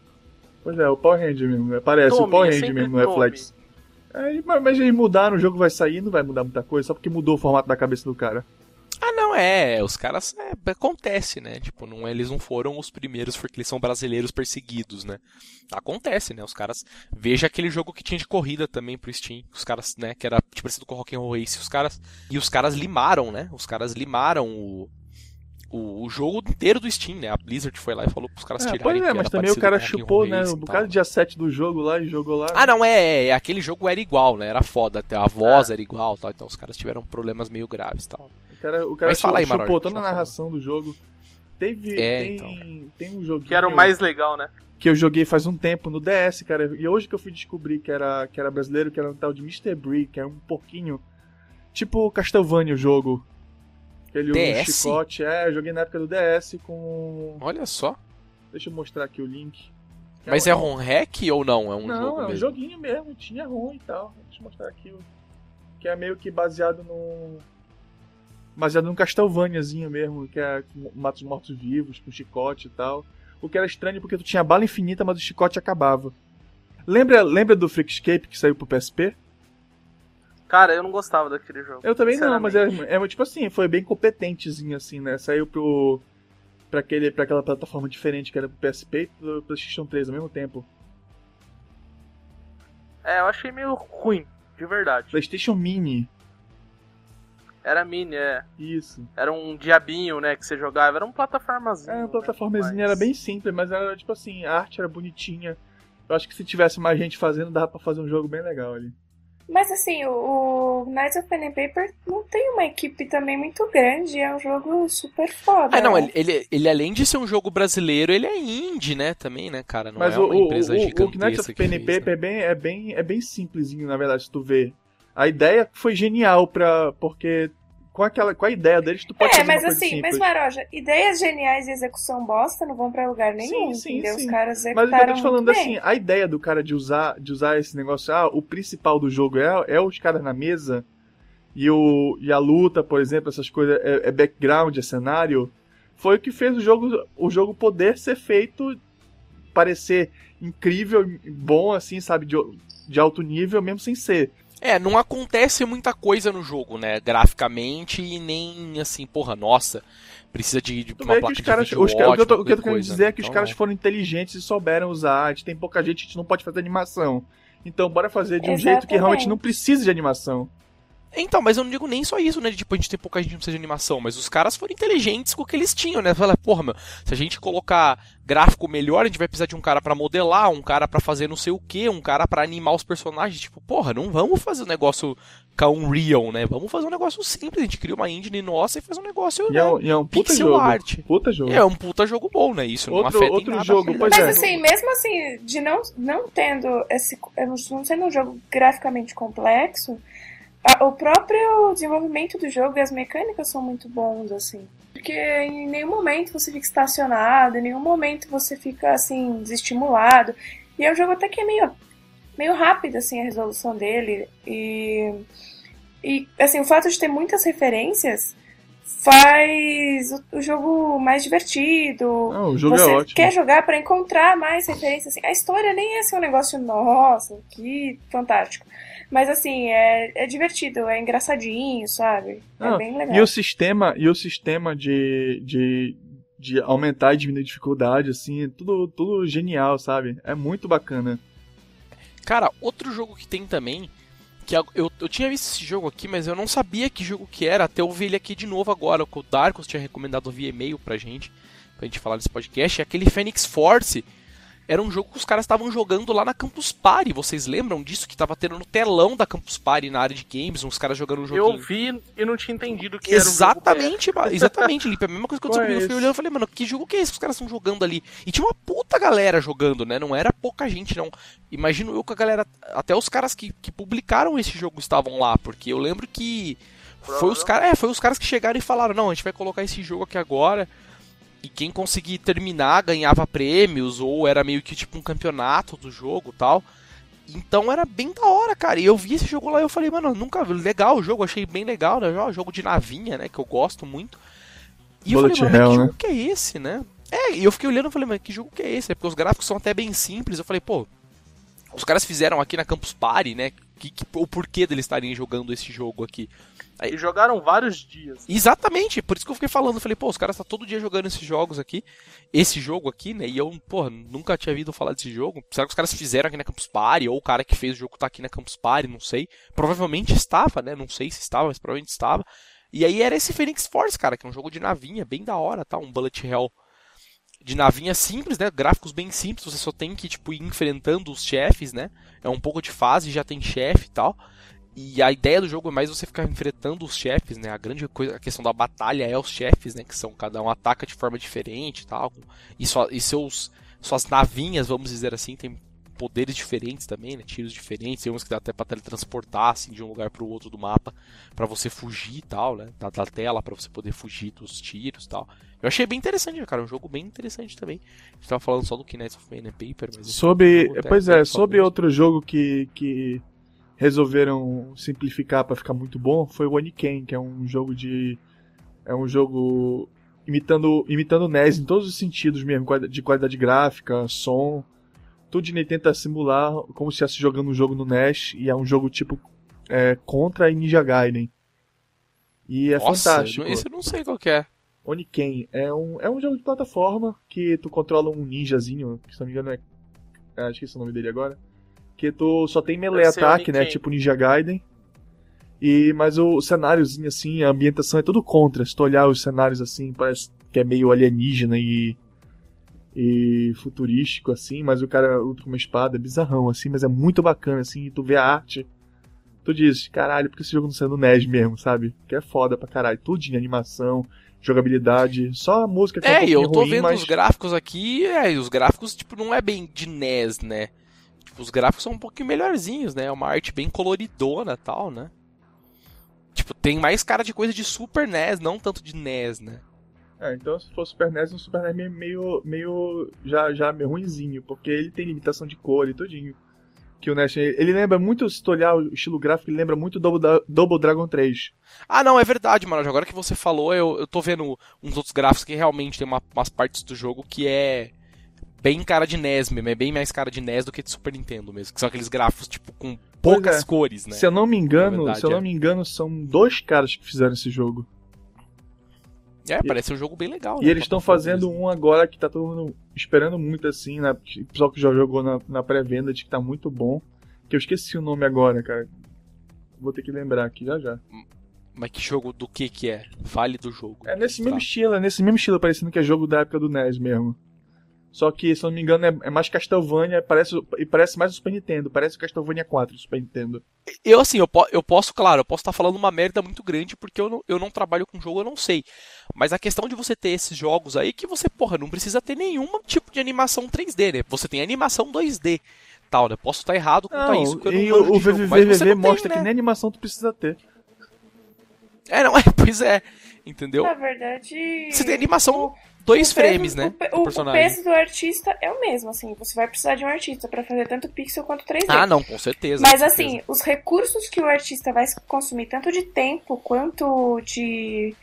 Pois é, o Power Ranger mesmo. Aparece o Tome, Power é Ranger mesmo no tome. reflexo. É, mas, mas eles mudaram, o jogo vai sair, não vai mudar muita coisa, só porque mudou o formato da cabeça do cara. Ah, não, é. Os caras. É, acontece, né? Tipo, não, eles não foram os primeiros porque eles são brasileiros perseguidos, né? Acontece, né? Os caras. Veja aquele jogo que tinha de corrida também pro Steam. Os caras, né? Que era tipo, parecido com o Rock'n'Roll Race. Os caras. E os caras limaram, né? Os caras limaram o. O, o jogo inteiro do Steam, né? A Blizzard foi lá e falou pros caras É, tirarem. pois é, mas também o cara chupou, né? Tal. de dia 7 do jogo lá e jogou lá. Ah, não, é, é, Aquele jogo era igual, né? Era foda. Até a voz era igual tal. Então os caras tiveram problemas meio graves tal. O cara, o cara Mas fala aí, chupou toda a narração do jogo. Teve. É, tem, tem um joguinho. Que era o mais legal, né? que eu joguei faz um tempo no DS, cara. E hoje que eu fui descobrir que era, que era brasileiro, que era um tal de Mr. Brick, que é um porquinho. Tipo Castlevania o jogo. Ele usa um chicote. É, eu joguei na época do DS com. Olha só. Deixa eu mostrar aqui o link. Mas um- é ROM hack ou não? É um Não, jogo é um mesmo? joguinho mesmo, tinha ruim e tal. Deixa eu mostrar aqui. o- Que é meio que baseado no. Baseado num Castlevaniazinho mesmo, que é com mata os mortos-vivos, com chicote e tal. O que era estranho porque tu tinha bala infinita, mas o chicote acabava. Lembra, lembra do Freakscape que saiu pro PSP? Cara, eu não gostava daquele jogo. Eu também não, mas é, é tipo assim, foi bem competentezinho assim, né? Saiu pro. Pra, aquele, pra aquela plataforma diferente que era pro PSP e pro PlayStation 3 ao mesmo tempo. É, eu achei meio ruim, de verdade. PlayStation Mini, Era mini, é. isso. Era um diabinho, né, que você jogava. Era um plataformazinho. É, a né, plataformazinha mas- era bem simples, mas era tipo assim, a arte era bonitinha. Eu acho que se tivesse mais gente fazendo, dava pra fazer um jogo bem legal ali. Mas assim, o, o Knights of Pen and Paper não tem uma equipe também muito grande, é um jogo super foda. Ah, não, né? ele, ele, ele, além de ser um jogo brasileiro, ele é indie, né, também, né, cara? Não mas é o, uma o, empresa o, o gigantesca Knights of Pen and Paper né? é, bem, é, bem, é bem simplesinho, na verdade, se tu vê. A ideia foi genial pra. Porque com, aquela, com a ideia deles, tu pode É, fazer mas assim, simples. mas Maroja, ideias geniais e execução bosta não vão pra lugar nenhum, Sim, sim, entendeu? sim. Os caras Mas o que eu executaram tô te falando assim, bem. a ideia do cara de usar, de usar esse negócio, ah, o principal do jogo é, é os caras na mesa e, o, e a luta, por exemplo, essas coisas, é, é background, é cenário, foi o que fez o jogo, o jogo poder ser feito, parecer incrível, bom, assim, sabe, de, de alto nível, mesmo sem ser. É, não acontece muita coisa no jogo, né, graficamente, e nem assim, porra, nossa, precisa de, de uma placa os caras, de vídeo os caras- o que eu tô, que eu tô querendo coisa, dizer né? é que os Então, caras não. foram inteligentes e souberam usar a arte. Tem pouca gente, a gente não pode fazer animação. Então, bora fazer de um jeito que Exatamente. realmente não precisa de animação. Então, mas eu não digo nem só isso, né? De, tipo, a gente tem pouca gente não precisa de animação, mas os caras foram inteligentes com o que eles tinham, né? Fala, porra, meu, se a gente colocar gráfico melhor, a gente vai precisar de um cara para modelar, um cara para fazer não sei o que, um cara para animar os personagens. Tipo, porra, não vamos fazer um negócio com Unreal, né? Vamos fazer um negócio simples. A gente cria uma engine nossa e faz um negócio. E né? é um, e é um puta Pixel jogo. art. Puta jogo. É um puta jogo bom, né? Isso não Outro- afeta em outro nada a jogo, é. Mas jogo. assim, mesmo assim, de não, não tendo esse. não sendo um jogo graficamente complexo, o próprio desenvolvimento do jogo e as mecânicas são muito bons, assim. Porque em nenhum momento você fica estacionado, em nenhum momento você fica assim, desestimulado. E é um jogo até que é meio, meio rápido, assim, a resolução dele. E. E assim, o fato de ter muitas referências faz o, o jogo mais divertido. Não, o jogo você é ótimo. quer jogar pra encontrar mais referências. Assim. A história nem é assim um negócio, nossa, que fantástico. Mas assim, é, é divertido, é engraçadinho, sabe? É Não, bem legal. E o sistema, e o sistema de, de, de aumentar e diminuir a dificuldade, assim, é tudo, tudo genial, sabe? É muito bacana. Cara, outro jogo que tem também, que eu, eu, tinha visto esse jogo aqui, mas eu não sabia que jogo que era, até eu vi ele aqui de novo agora, que o Darkos tinha recomendado via e-mail pra gente, pra gente falar nesse podcast, é aquele Phoenix Force. Era um jogo que os caras estavam jogando lá na Campus Party, vocês lembram disso? Que tava tendo no telão da Campus Party na área de games, uns caras jogando um joguinho. Eu vi e não tinha entendido que era um jogo Exatamente, exatamente, Lipe. A mesma coisa que eu Qual é descobri. Eu fui olhando e falei, mano, que jogo que é esse que os caras estão jogando ali? E tinha uma puta galera jogando, né? Não era pouca gente, não. Imagino eu que a galera. Até os caras que, que publicaram esse jogo estavam lá, porque eu lembro que. Foi os, caras, é, foi os caras que chegaram e falaram: não, a gente vai colocar esse jogo aqui agora. E quem conseguir terminar ganhava prêmios, ou era meio que tipo um campeonato do jogo tal. Então era bem da hora, cara. E eu vi esse jogo lá e eu falei, mano, nunca vi. Legal o jogo, achei bem legal, né? Jogo de navinha, né? Que eu gosto muito. E eu Bullet falei, mano, Hell, que né? jogo que é esse, né? É, e eu fiquei olhando e falei, mas que jogo que é esse? É porque os gráficos são até bem simples. Eu falei, pô, os caras fizeram aqui na Campus Party, né? Que, que- o porquê deles estarem jogando esse jogo aqui. E jogaram vários dias. Exatamente, por isso que eu fiquei falando. Falei, pô, os caras estão todo dia jogando esses jogos aqui. Esse jogo aqui, né? E eu, porra, nunca tinha ouvido falar desse jogo. Será que os caras fizeram aqui na Campus Party? Ou o cara que fez o jogo tá aqui na Campus Party? Não sei. Provavelmente estava, né? Não sei se estava, mas provavelmente estava. E aí era esse Phoenix Force, cara, que é um jogo de navinha, bem da hora, tá? Um Bullet Hell de navinha simples, né? Gráficos bem simples, você só tem que, tipo, ir enfrentando os chefes, né? É um pouco de fase, já tem chefe e tal. E a ideia do jogo é mais você ficar enfrentando os chefes, né? A grande coisa, a questão da batalha é os chefes, né? Que são cada um ataca de forma diferente tal. E, sua, e seus suas navinhas, vamos dizer assim, tem poderes diferentes também, né? Tiros diferentes, tem uns que dá até para teletransportar assim de um lugar para o outro do mapa para você fugir e tal, né? Da, da tela para você poder fugir dos tiros e tal. Eu achei bem interessante, cara, um jogo bem interessante também. A gente tava falando só do Knights of Pen and Paper, mas Sobre, jogo pois bem é, sobre famoso. outro jogo que, que resolveram simplificar pra ficar muito bom foi o Oniken, que é um jogo de é um jogo imitando imitando o NES em todos os sentidos mesmo, de qualidade gráfica, som, tudo ele tenta simular como se estivesse jogando um jogo no NES e é um jogo tipo é, Contra e Ninja Gaiden. E é Nossa, fantástico. esse eu não sei qual que é. Oniken é um, é um jogo de plataforma que tu controla um ninjazinho, que se não me engano é. ah, esqueci o nome dele agora. Que tu só tem melee ataque, né? Tipo Ninja Gaiden. E, mas o cenáriozinho assim, a ambientação é tudo contra. Se tu olhar os cenários assim, parece que é meio alienígena e. e futurístico assim, mas o cara luta com uma espada, é bizarrão assim, mas é muito bacana assim, e tu vê a arte. Tu diz, caralho, porque esse jogo não saiu no NES mesmo, sabe? Que é foda pra caralho. Tudo de animação, jogabilidade, só a música que é, um É, e eu tô ruim, vendo mas... os gráficos aqui, é, e os gráficos, tipo, não é bem de NES, né? Tipo, os gráficos são um pouquinho melhorzinhos, né? É uma arte bem coloridona e tal, né? Tipo, tem mais cara de coisa de Super NES, não tanto de NES, né? É, então se for Super NES, um Super NES meio, meio, meio já, já meio ruinzinho, porque ele tem limitação de cor e tudinho. Que o NES, ele lembra muito, se tu olhar o estilo gráfico, ele lembra muito Double, Da- Double Dragon 3. Ah, não, é verdade, mano. Agora que você falou, eu, eu tô vendo uns outros gráficos que realmente tem uma- umas partes do jogo que é bem cara de NES mesmo. É bem mais cara de NES do que de Super Nintendo mesmo. Que são aqueles gráficos, tipo, com poucas é. cores, né? Se eu não me engano, Na verdade, se eu é. não me engano, são dois caras que fizeram esse jogo. É, parece um jogo bem legal. E né? eles estão fazendo um agora que tá todo mundo esperando muito assim, né? O pessoal que já jogou na, na pré-venda de que tá muito bom. Que eu esqueci o nome agora, cara. Vou ter que lembrar aqui já já. Mas que jogo do que que é? Fale do jogo. É nesse Tá. mesmo estilo, é nesse mesmo estilo, parecendo que é jogo da época do NES mesmo. Só que, se eu não me engano, é, é mais Castlevania parece, e parece mais o Super Nintendo. Parece o Castlevania 4 do Super Nintendo. Eu, assim, eu, po- eu posso, claro, eu posso estar falando uma merda muito grande porque eu não, eu não trabalho com jogo, eu não sei. Mas a questão de você ter esses jogos aí que você, porra, não precisa ter nenhum tipo de animação 3D, né? Você tem animação 2D. Tal, né? Posso estar errado quanto a Não, isso, porque eu não e o você VVVV não tem, mostra né? que nem animação tu precisa ter. É, não, é, pois é. Entendeu? Na verdade. Você tem animação o- dois o peso- frames, né? O, o- o personagem. peso do artista é o mesmo, assim. Você vai precisar de um artista pra fazer tanto pixel quanto 3D. Ah, não, com certeza. Mas com assim, os recursos que o artista vai consumir, tanto de tempo quanto de,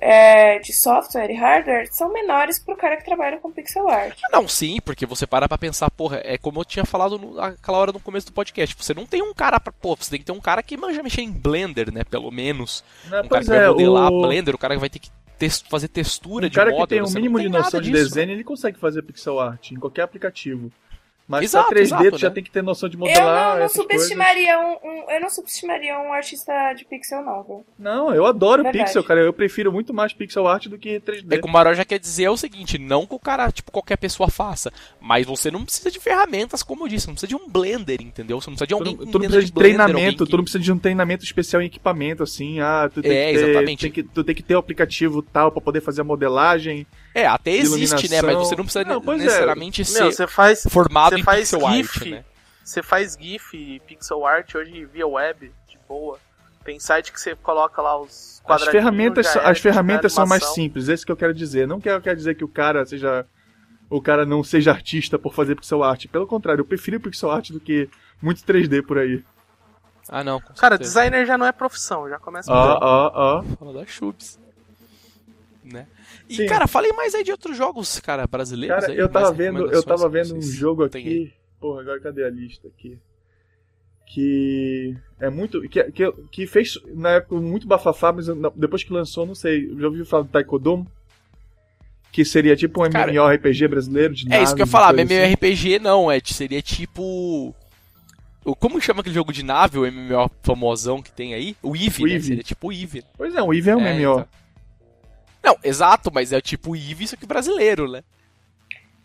é, de software e hardware, são menores pro cara que trabalha com pixel art. Ah, Não, sim, porque você para pra pensar, porra, é como eu tinha falado no, aquela hora no começo do podcast. Você não tem um cara pra. Pô, você tem que ter um cara que manja mexer em Blender, né? Pelo menos. Né, Um cara que vai é, modelar o, Blender, o cara que vai ter que tes- fazer textura o de cara model. que tem um você não mínimo de noção de desenho, ele consegue fazer pixel art em qualquer aplicativo. Mas Exato, pra 3D exato, tu já né? tem que ter noção de Eu modelar não, não essas subestimaria um, um- eu não subestimaria um artista de pixel não, viu? Não, eu adoro Verdade. pixel, cara. Eu prefiro muito mais pixel art do que 3D. É que o Maró já quer dizer é o seguinte, não que o cara, tipo, qualquer pessoa faça, mas você não precisa de ferramentas, como eu disse, você não precisa de um Blender, entendeu? Você não precisa de alguém não, que tu não precisa de Blender, treinamento, que- tu não precisa de um treinamento especial em equipamento, assim, ah, tu tem É, que ter, exatamente. tem que, tu tem que ter o aplicativo tal pra poder fazer a modelagem. É, até existe, né? Mas você não precisa Não, pois é. necessariamente ser Meu, você faz, formado você em faz pixel GIF, art, né? você faz GIF e pixel art hoje via web, de boa. Tem site que você coloca lá os As quadradinhos. ferramentas, já são- era, as ferramentas são mais simples, é isso que eu quero dizer. Não quero, quero dizer que o cara seja. O cara não seja artista por fazer pixel art. Pelo contrário, eu prefiro pixel art do que muito 3D por aí. Ah, não. Cara, designer já não é profissão, já começa Ó, por aí. ó, ó. Fala da Chubbs. Né? E, Sim. cara, falei mais aí de outros jogos, cara, brasileiros. Cara, aí, eu tava mais vendo, eu tava vendo um jogo aqui. Porra, agora cadê a lista aqui? Que é muito. Que, que, que fez na época muito bafafá, mas depois que lançou, não sei. Já ouviu falar do Taekwondo? Que seria tipo um Cara, MMORPG brasileiro de É isso que eu ia falar, coisa assim. MMORPG não, é, seria tipo. o- Como chama aquele jogo de nave, o MMO famosão que tem aí? O Eve, O né? Seria tipo o Eve. Pois é, o Eve é um É, MMO. então. Não, exato, mas é tipo o Eve, só que brasileiro, né?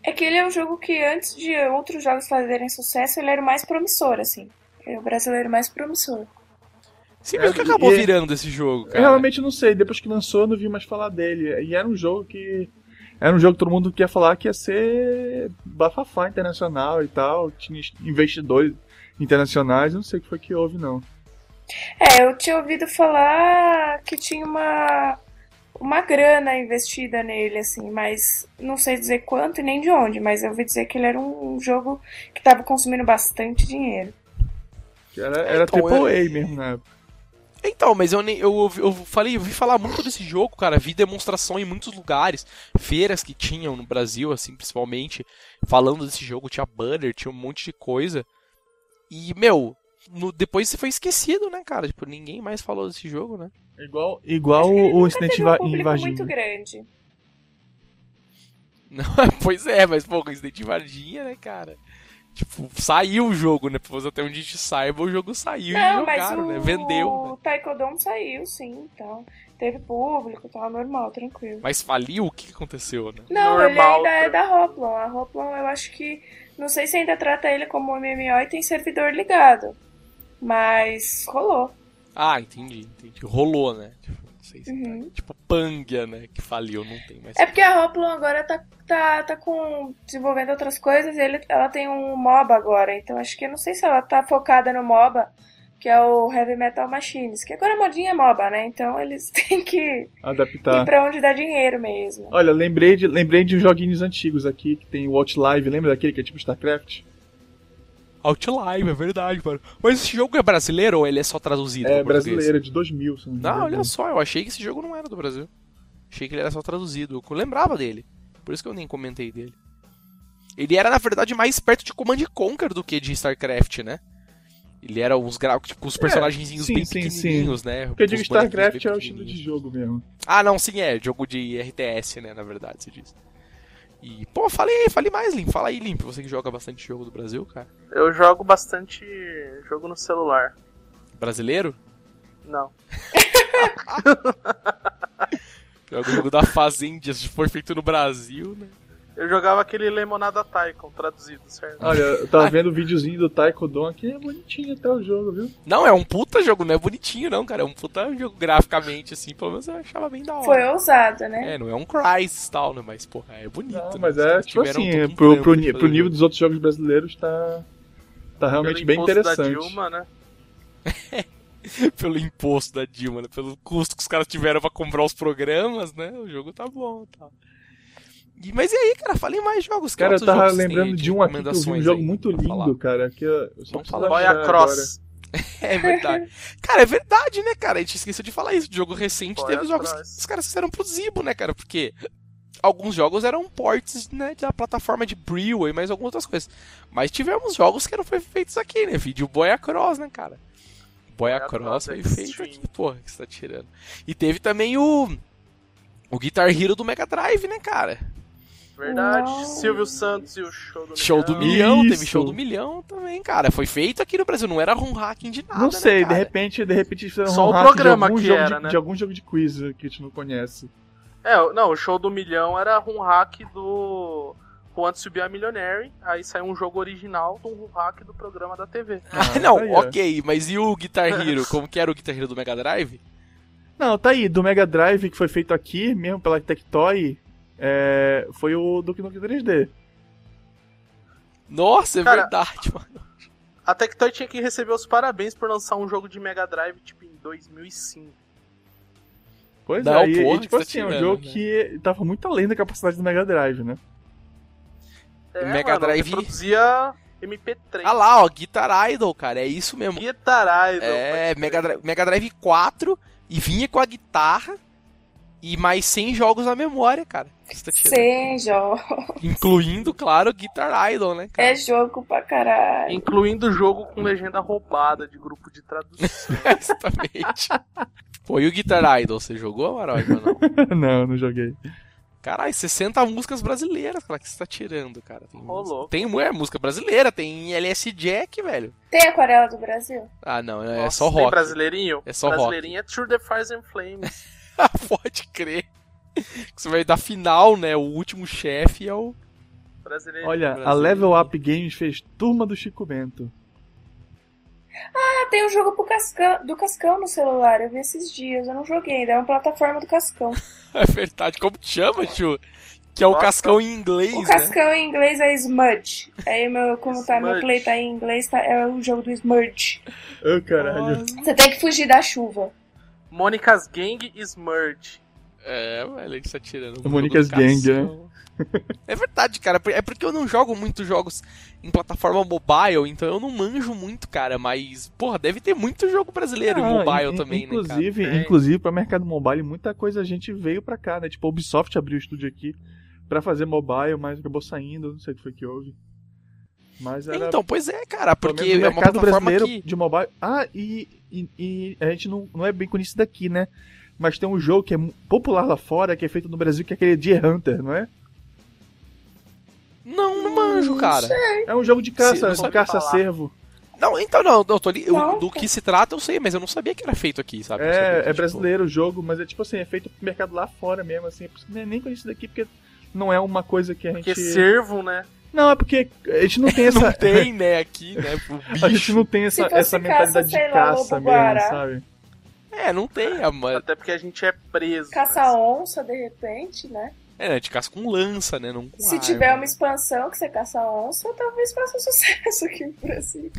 É que ele é um jogo que antes de outros jogos fazerem sucesso, ele era o mais promissor, assim. É o brasileiro mais promissor. Sim, É, mas o que acabou e- virando esse jogo, Eu cara? realmente não sei, depois que lançou eu não vi mais falar dele. E era um jogo que. Era um jogo que todo mundo queria falar que ia ser bafafá internacional e tal. Tinha investidores internacionais, não sei o que foi que houve, não. É, eu tinha ouvido falar que tinha uma, uma grana investida nele, assim, mas não sei dizer quanto e nem de onde, mas eu ouvi dizer que ele era um jogo que estava consumindo bastante dinheiro. Era, era Então, AAA mesmo na época. Então, mas eu, nem, eu, ouvi- eu falei, eu vi falar muito desse jogo, cara. Vi demonstração em muitos lugares, feiras que tinham no Brasil, assim, principalmente, falando desse jogo. Tinha banner, tinha um monte de coisa. E, meu, no- depois você foi esquecido, né, cara? Tipo, ninguém mais falou desse jogo, né? Igual, igual ele o nunca incidente um inva- em público Varginha. muito grande. Não, pois é, mas, pô, Resident Evil Varginha, né, cara? Tipo, saiu o jogo, né? Menos até onde a gente saiba, o jogo saiu Não, e mas jogaram, o, né? Vendeu, né? o Taekwondo saiu, sim, então. Teve público, tava normal, tranquilo. Mas faliu, o que aconteceu, né? Não, ele Normal, ainda é tá? da Hoplon. A Hoplon, eu acho que. Não sei se ainda trata ele como MMO e tem servidor ligado. Mas rolou. Ah, entendi, entendi. Rolou, né? Tipo, não sei se Uhum. Tipo, Pangia, né? Que faliu, não tem mais. É porque a Hoplon agora tá, tá, tá com. desenvolvendo outras coisas e ele, ela tem um MOBA agora. Então acho que eu não sei se ela tá focada no MOBA, que é o Heavy Metal Machines. Que agora a modinha é MOBA, né? Então eles têm que ir Adaptar. pra onde dá dinheiro mesmo. Olha, lembrei de, lembrei de joguinhos antigos aqui, que tem o Outlive, lembra daquele que é tipo StarCraft? Outlive, é verdade, mano. Mas esse jogo é brasileiro ou ele é só traduzido? É brasileiro, de 2000, se não Não, olha só, eu achei que esse jogo não era do Brasil. Achei que ele era só traduzido. Eu lembrava dele. Por isso que eu nem comentei dele. Ele era, na verdade, mais perto de Command Conquer do que de StarCraft, né? Ele era uns gráficos, tipo, os personagenzinhos sim, bem sim, pequenininhos, né? Porque eu digo Os StarCraft é o estilo de jogo mesmo. Ah, não, sim, é. Jogo de RTS, né? Na verdade, se diz. E, pô, falei aí, falei mais, Limp. Fala aí, Limp. Você que joga bastante jogo do Brasil, cara. Eu jogo bastante jogo no celular. Brasileiro? Não. É o jogo da Fazenda, se for feito no Brasil, né? Eu jogava aquele Lemonada Tycoon, traduzido, certo? Olha, eu tava vendo o videozinho do Taekwondo aqui, é bonitinho até o jogo, viu? Não, é um puta jogo, não é bonitinho não, cara. É um puta jogo graficamente, assim, pelo menos eu achava bem da hora. Foi ousado, né? É, não é um Crysis e tal, né? Mas, porra, é bonito. Não, né? mas é tipo tiveram assim, um pro, pro, pro nível dos outros jogos brasileiros tá. Tá realmente Pelo bem imposto interessante. Da Dilma, né? Pelo imposto da Dilma, né? Pelo custo que os caras tiveram pra comprar os programas, né? O jogo tá bom e tal. E, mas e aí, cara? Falei mais jogos. que Cara, eu tava lembrando de um aqui que eu vi um jogo aí muito lindo, cara. Que eu eu só Vamos falar. Boia Cross. É verdade. Cara, é verdade, né, cara? A gente esqueceu de falar isso. De jogo recente Boia teve os jogos que os caras fizeram pro Zibo, né, cara? Porque alguns jogos eram ports, né, da plataforma de Brew e mais algumas outras coisas. Mas tivemos jogos que não foram feitos aqui, né? Vídeo Boia Cross, né, cara? Boia Boia Cross foi é feito aqui, porra, que você tá tirando. E teve também o. O Guitar Hero do Mega Drive, né, cara? Verdade. Uau. Silvio Santos e o show do Show do milhão. milhão, Isso. teve show do milhão também, cara. Foi feito aqui no Brasil, não era home hacking de nada. Não sei, né, de repente, de repente fizeram Só um o hack programa de algum que jogo era, de, né? de algum jogo de quiz que a gente não conhece. É, o- não, o show do milhão era um hack do Juan Subir a Millionaire, aí saiu um jogo original de um hack do programa da TV. Ah, não, tá ok, mas e o Guitar Hero? Como que era o Guitar Hero do Mega Drive? Não, tá aí, do Mega Drive que foi feito aqui, mesmo pela Tectoy, é, foi o Duke Nukem 3D. Nossa, é Cara, verdade, mano. A Tectoy tinha que receber os parabéns por lançar um jogo de Mega Drive, tipo, em 2005. Pois Não, é, e, porra, e, tipo que assim, tá é um tirando, jogo né? que tava muito além da capacidade do Mega Drive, né? É, Mega mano, Drive- reproduzia MP3. Ah lá, ó, Guitar Idol, cara, é isso mesmo. Guitar Idol. É, Mega. Drive, Mega Drive 4 e vinha com a guitarra e mais 100 jogos na memória, cara. Você tá tirando. Sem jogo. Incluindo, claro, Guitar Idol, né, cara? É jogo pra caralho. Incluindo o jogo com legenda roubada de grupo de tradução. Exatamente. Pô, e o Guitar Idol, você jogou, Amaral? Não. não, não joguei. Caralho, 60 músicas brasileiras, cara, que você tá tirando, cara. Tem, tem é, música brasileira, tem LS Jack, velho. Tem aquarela do Brasil? Ah, não, é Nossa, só tem rock. brasileirinho? É só rock. brasileirinho é True the Fires and Flames. Pode crer. Que Você vai dar final, né? O último chefe é o. Brasileirinho. Olha, a Brasileiro. Level Up Games fez Turma do Chico Bento. Ah, tem um jogo pro Cascão, do Cascão no celular. Eu vi esses dias. Eu não joguei ainda. É uma plataforma do Cascão. É verdade. Como te chama, tio? Que é o Nossa. cascão em inglês, O né? Cascão em inglês é Smudge. Aí meu, como tá, meu play tá em inglês, tá, é o jogo do Smudge. Ô, caralho. Você tem que fugir da chuva. Mônica's Gang e Smurge. É, velho, ele tá tirando. O Monica's Gang, né? É verdade, cara. É porque eu não jogo muitos jogos em plataforma mobile, então eu não manjo muito, cara. Mas, porra, deve ter muito jogo brasileiro em Ah, mobile in- também, né, inclusive, Tem. inclusive para mercado mobile, muita coisa a gente veio pra cá, né? Tipo, a Ubisoft abriu o estúdio aqui pra fazer mobile, mas acabou saindo, não sei o que foi que houve. Mas cara? era Então, pois é, cara, porque menos é o uma mercado plataforma brasileiro que. de mobile. Ah, e, e, e a gente não, não é bem conhecido aqui, né? Mas tem um jogo que é popular lá fora, que é feito no Brasil, que é aquele Deer Hunter, não é? Não, não manjo, cara. É um jogo de caça, não de caça-cervo. Não, então não, não tô ali, eu- do que se trata eu sei, mas eu não sabia que era feito aqui, sabe? Eu sabia É, é tipo, brasileiro o jogo, mas é tipo assim, é feito pro mercado lá fora mesmo, assim, é nem conhecido aqui, porque não é uma coisa que a gente. Porque servo, né? Não, é porque a gente não tem essa. Não tem, né, aqui, né, pro A gente não tem essa, essa mentalidade caça, de lá, caça lobo mesmo, guará. sabe? É, não tem, a ma- Até porque a gente é preso. Caça-onça, de repente, né? é, né, de caça com lança, né, não com Se arma. tiver uma expansão que você caça onça, talvez faça sucesso aqui no Brasil.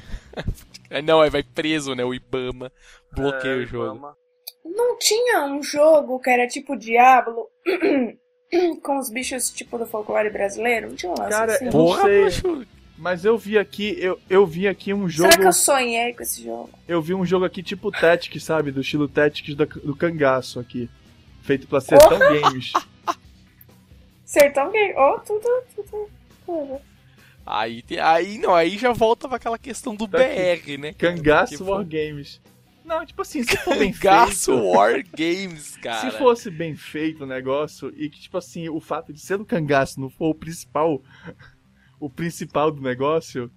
É, não, aí vai preso, né, o Ibama bloqueia É, o jogo. Ibama. Não tinha um jogo que era tipo Diablo, com os bichos tipo do folclore brasileiro? Não tinha um lance Cara, assim? eu- Porra, sei. Mas eu vi aqui, eu, eu vi aqui um jogo. Será que eu sonhei com esse jogo? Eu vi um jogo aqui tipo Tactics, sabe? Do estilo Tactics da- do cangaço aqui. Feito pela Sertão Games. Sertão Game. Oh, tudo, tudo, tudo. Aí, tem- aí, não, aí já volta pra aquela questão do Tá aqui. BR, né? cara? Cangaço Porque, War pô, Games. Não, tipo assim, se for bem Cangaço feito. War Games, cara. Se fosse bem feito o negócio e que, tipo assim, o fato de ser do cangaço não for o principal. O principal do negócio.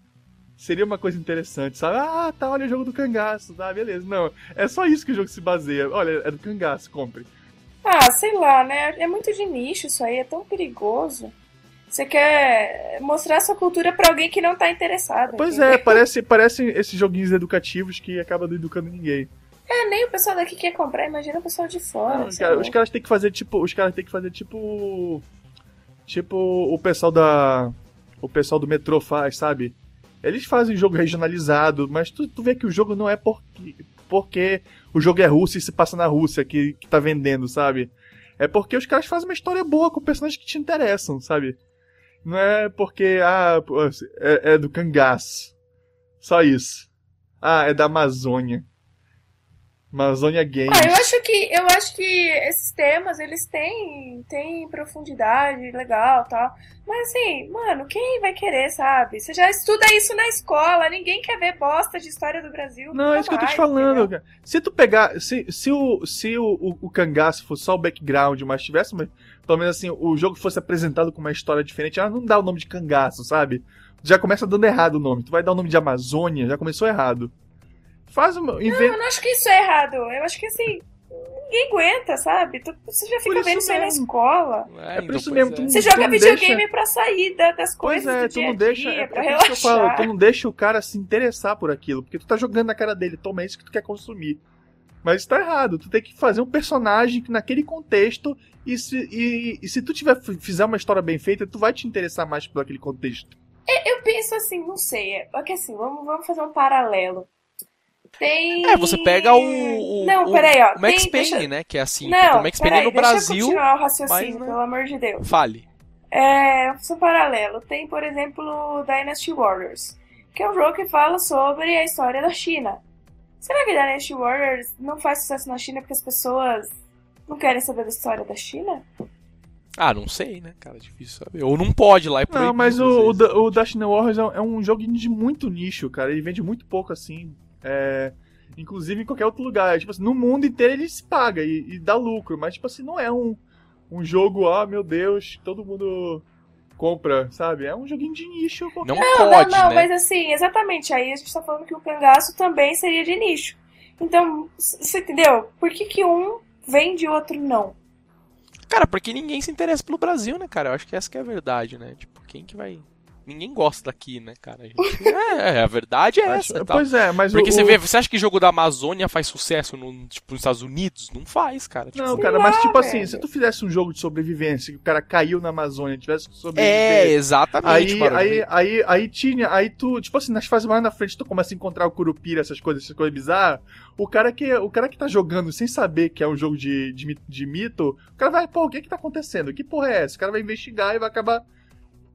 Seria uma coisa interessante, sabe? Ah, tá, olha o jogo do cangaço, tá, beleza. Não, é só isso que o jogo se baseia. Olha, é do cangaço, compre. Ah, sei lá, né? É muito de nicho isso aí, é tão perigoso. Você quer mostrar sua cultura pra alguém que não tá interessado. Pois entendeu? é, parece, parece esses joguinhos educativos que acabam não educando ninguém. É, nem o pessoal daqui quer comprar, imagina o pessoal de fora. Não, cara, lá. os caras têm que fazer tipo. Os caras têm que fazer tipo. Tipo o pessoal da. O pessoal do metrô faz, sabe? Eles fazem jogo regionalizado, mas tu, tu vê que o jogo não é porque, porque o jogo é russo e se passa na Rússia que, que tá vendendo, sabe? É porque os caras fazem uma história boa com personagens que te interessam, sabe? Não é porque, ah, é, é do cangaço. Só isso. Ah, é da Amazônia. Amazônia Games. Ah, eu acho que eu acho que esses temas eles têm têm profundidade legal, tal. Mas assim, mano, quem vai querer, sabe? Você já estuda isso na escola, ninguém quer ver bosta de história do Brasil. Não, é isso que eu tô te mais, falando, entendeu? cara. Se tu pegar. Se, se, o, se o, o, o cangaço fosse só o background, mas tivesse. uma- pelo menos assim, o jogo fosse apresentado com uma história diferente, ah, não dá o nome de cangaço, sabe? Já começa dando errado o nome. Tu vai dar o nome de Amazônia, já começou errado. Faz uma. Não, Inventa. eu não acho que isso é errado. Eu acho que assim, ninguém aguenta, sabe? Tu- você já fica isso vendo isso aí na escola. É por isso pois mesmo, é. tu não- Você tu joga não videogame deixa- pra sair da- das Pois coisas é, do tu dia não deixa. dia, É, pra é isso eu falo, relaxar. tu não deixa o cara se interessar por aquilo, porque tu tá jogando na cara dele, toma é isso que tu quer consumir. Mas tá errado, tu tem que fazer um personagem que naquele contexto, e se, e, e se tu tiver, fizer uma história bem feita, tu vai te interessar mais por aquele contexto. Eu penso assim, não sei, é porque assim, vamos, vamos fazer um paralelo. Tem. É, você pega o. o Não, peraí, ó. O Max tem, Payne, deixa- né? Que é assim. Não, o Max Payne peraí, no deixa eu Brasil. continuar o raciocínio, mas, né? pelo amor de Deus. Fale. É, um paralelo. Tem, por exemplo, o Dynasty Warriors, que é um jogo que fala sobre a história da China. Será que Dynasty Warriors não faz sucesso na China porque as pessoas não querem saber da história da China? Ah, não sei, né, cara? Difícil saber. Ou não pode lá, é Não, mas o, o, o Destiny Warriors é, é um jogo de muito nicho, cara. Ele vende muito pouco assim. É, inclusive em qualquer outro lugar. Tipo assim, no mundo inteiro ele se paga e, e dá lucro. Mas, tipo assim, não é um, um jogo, ah, meu Deus, todo mundo compra, sabe? É um joguinho de nicho. qualquer. Não, Não, pode, não, não, né? mas assim, exatamente. Aí a gente tá falando que o cangaço também seria de nicho. Então, você entendeu? Por que, que um vende e o outro não? Cara, porque ninguém se interessa pelo Brasil, né, cara? Eu acho que essa que é a verdade, né? Tipo, quem que vai. Ninguém gosta daqui, né, cara? A gente- É, a verdade é Acho- essa. Tá? Pois é, mas Porque o, você vê, você acha que jogo da Amazônia faz sucesso no, tipo, nos Estados Unidos? Não faz, cara. Tipo, Não, cara, lá, mas tipo assim, velho. se tu fizesse um jogo de sobrevivência, que o cara caiu na Amazônia, tivesse que é, sobreviver. exatamente, Aí, aí, aí, aí tinha, aí tu, tipo assim, nas fases mais na frente tu começa a encontrar o Curupira, essas coisas, essas coisas bizarras. O cara que, o cara que tá jogando sem saber que é um jogo de, de, de mito, o cara vai, pô, o que que tá acontecendo? Que porra é essa? O cara vai investigar e vai acabar,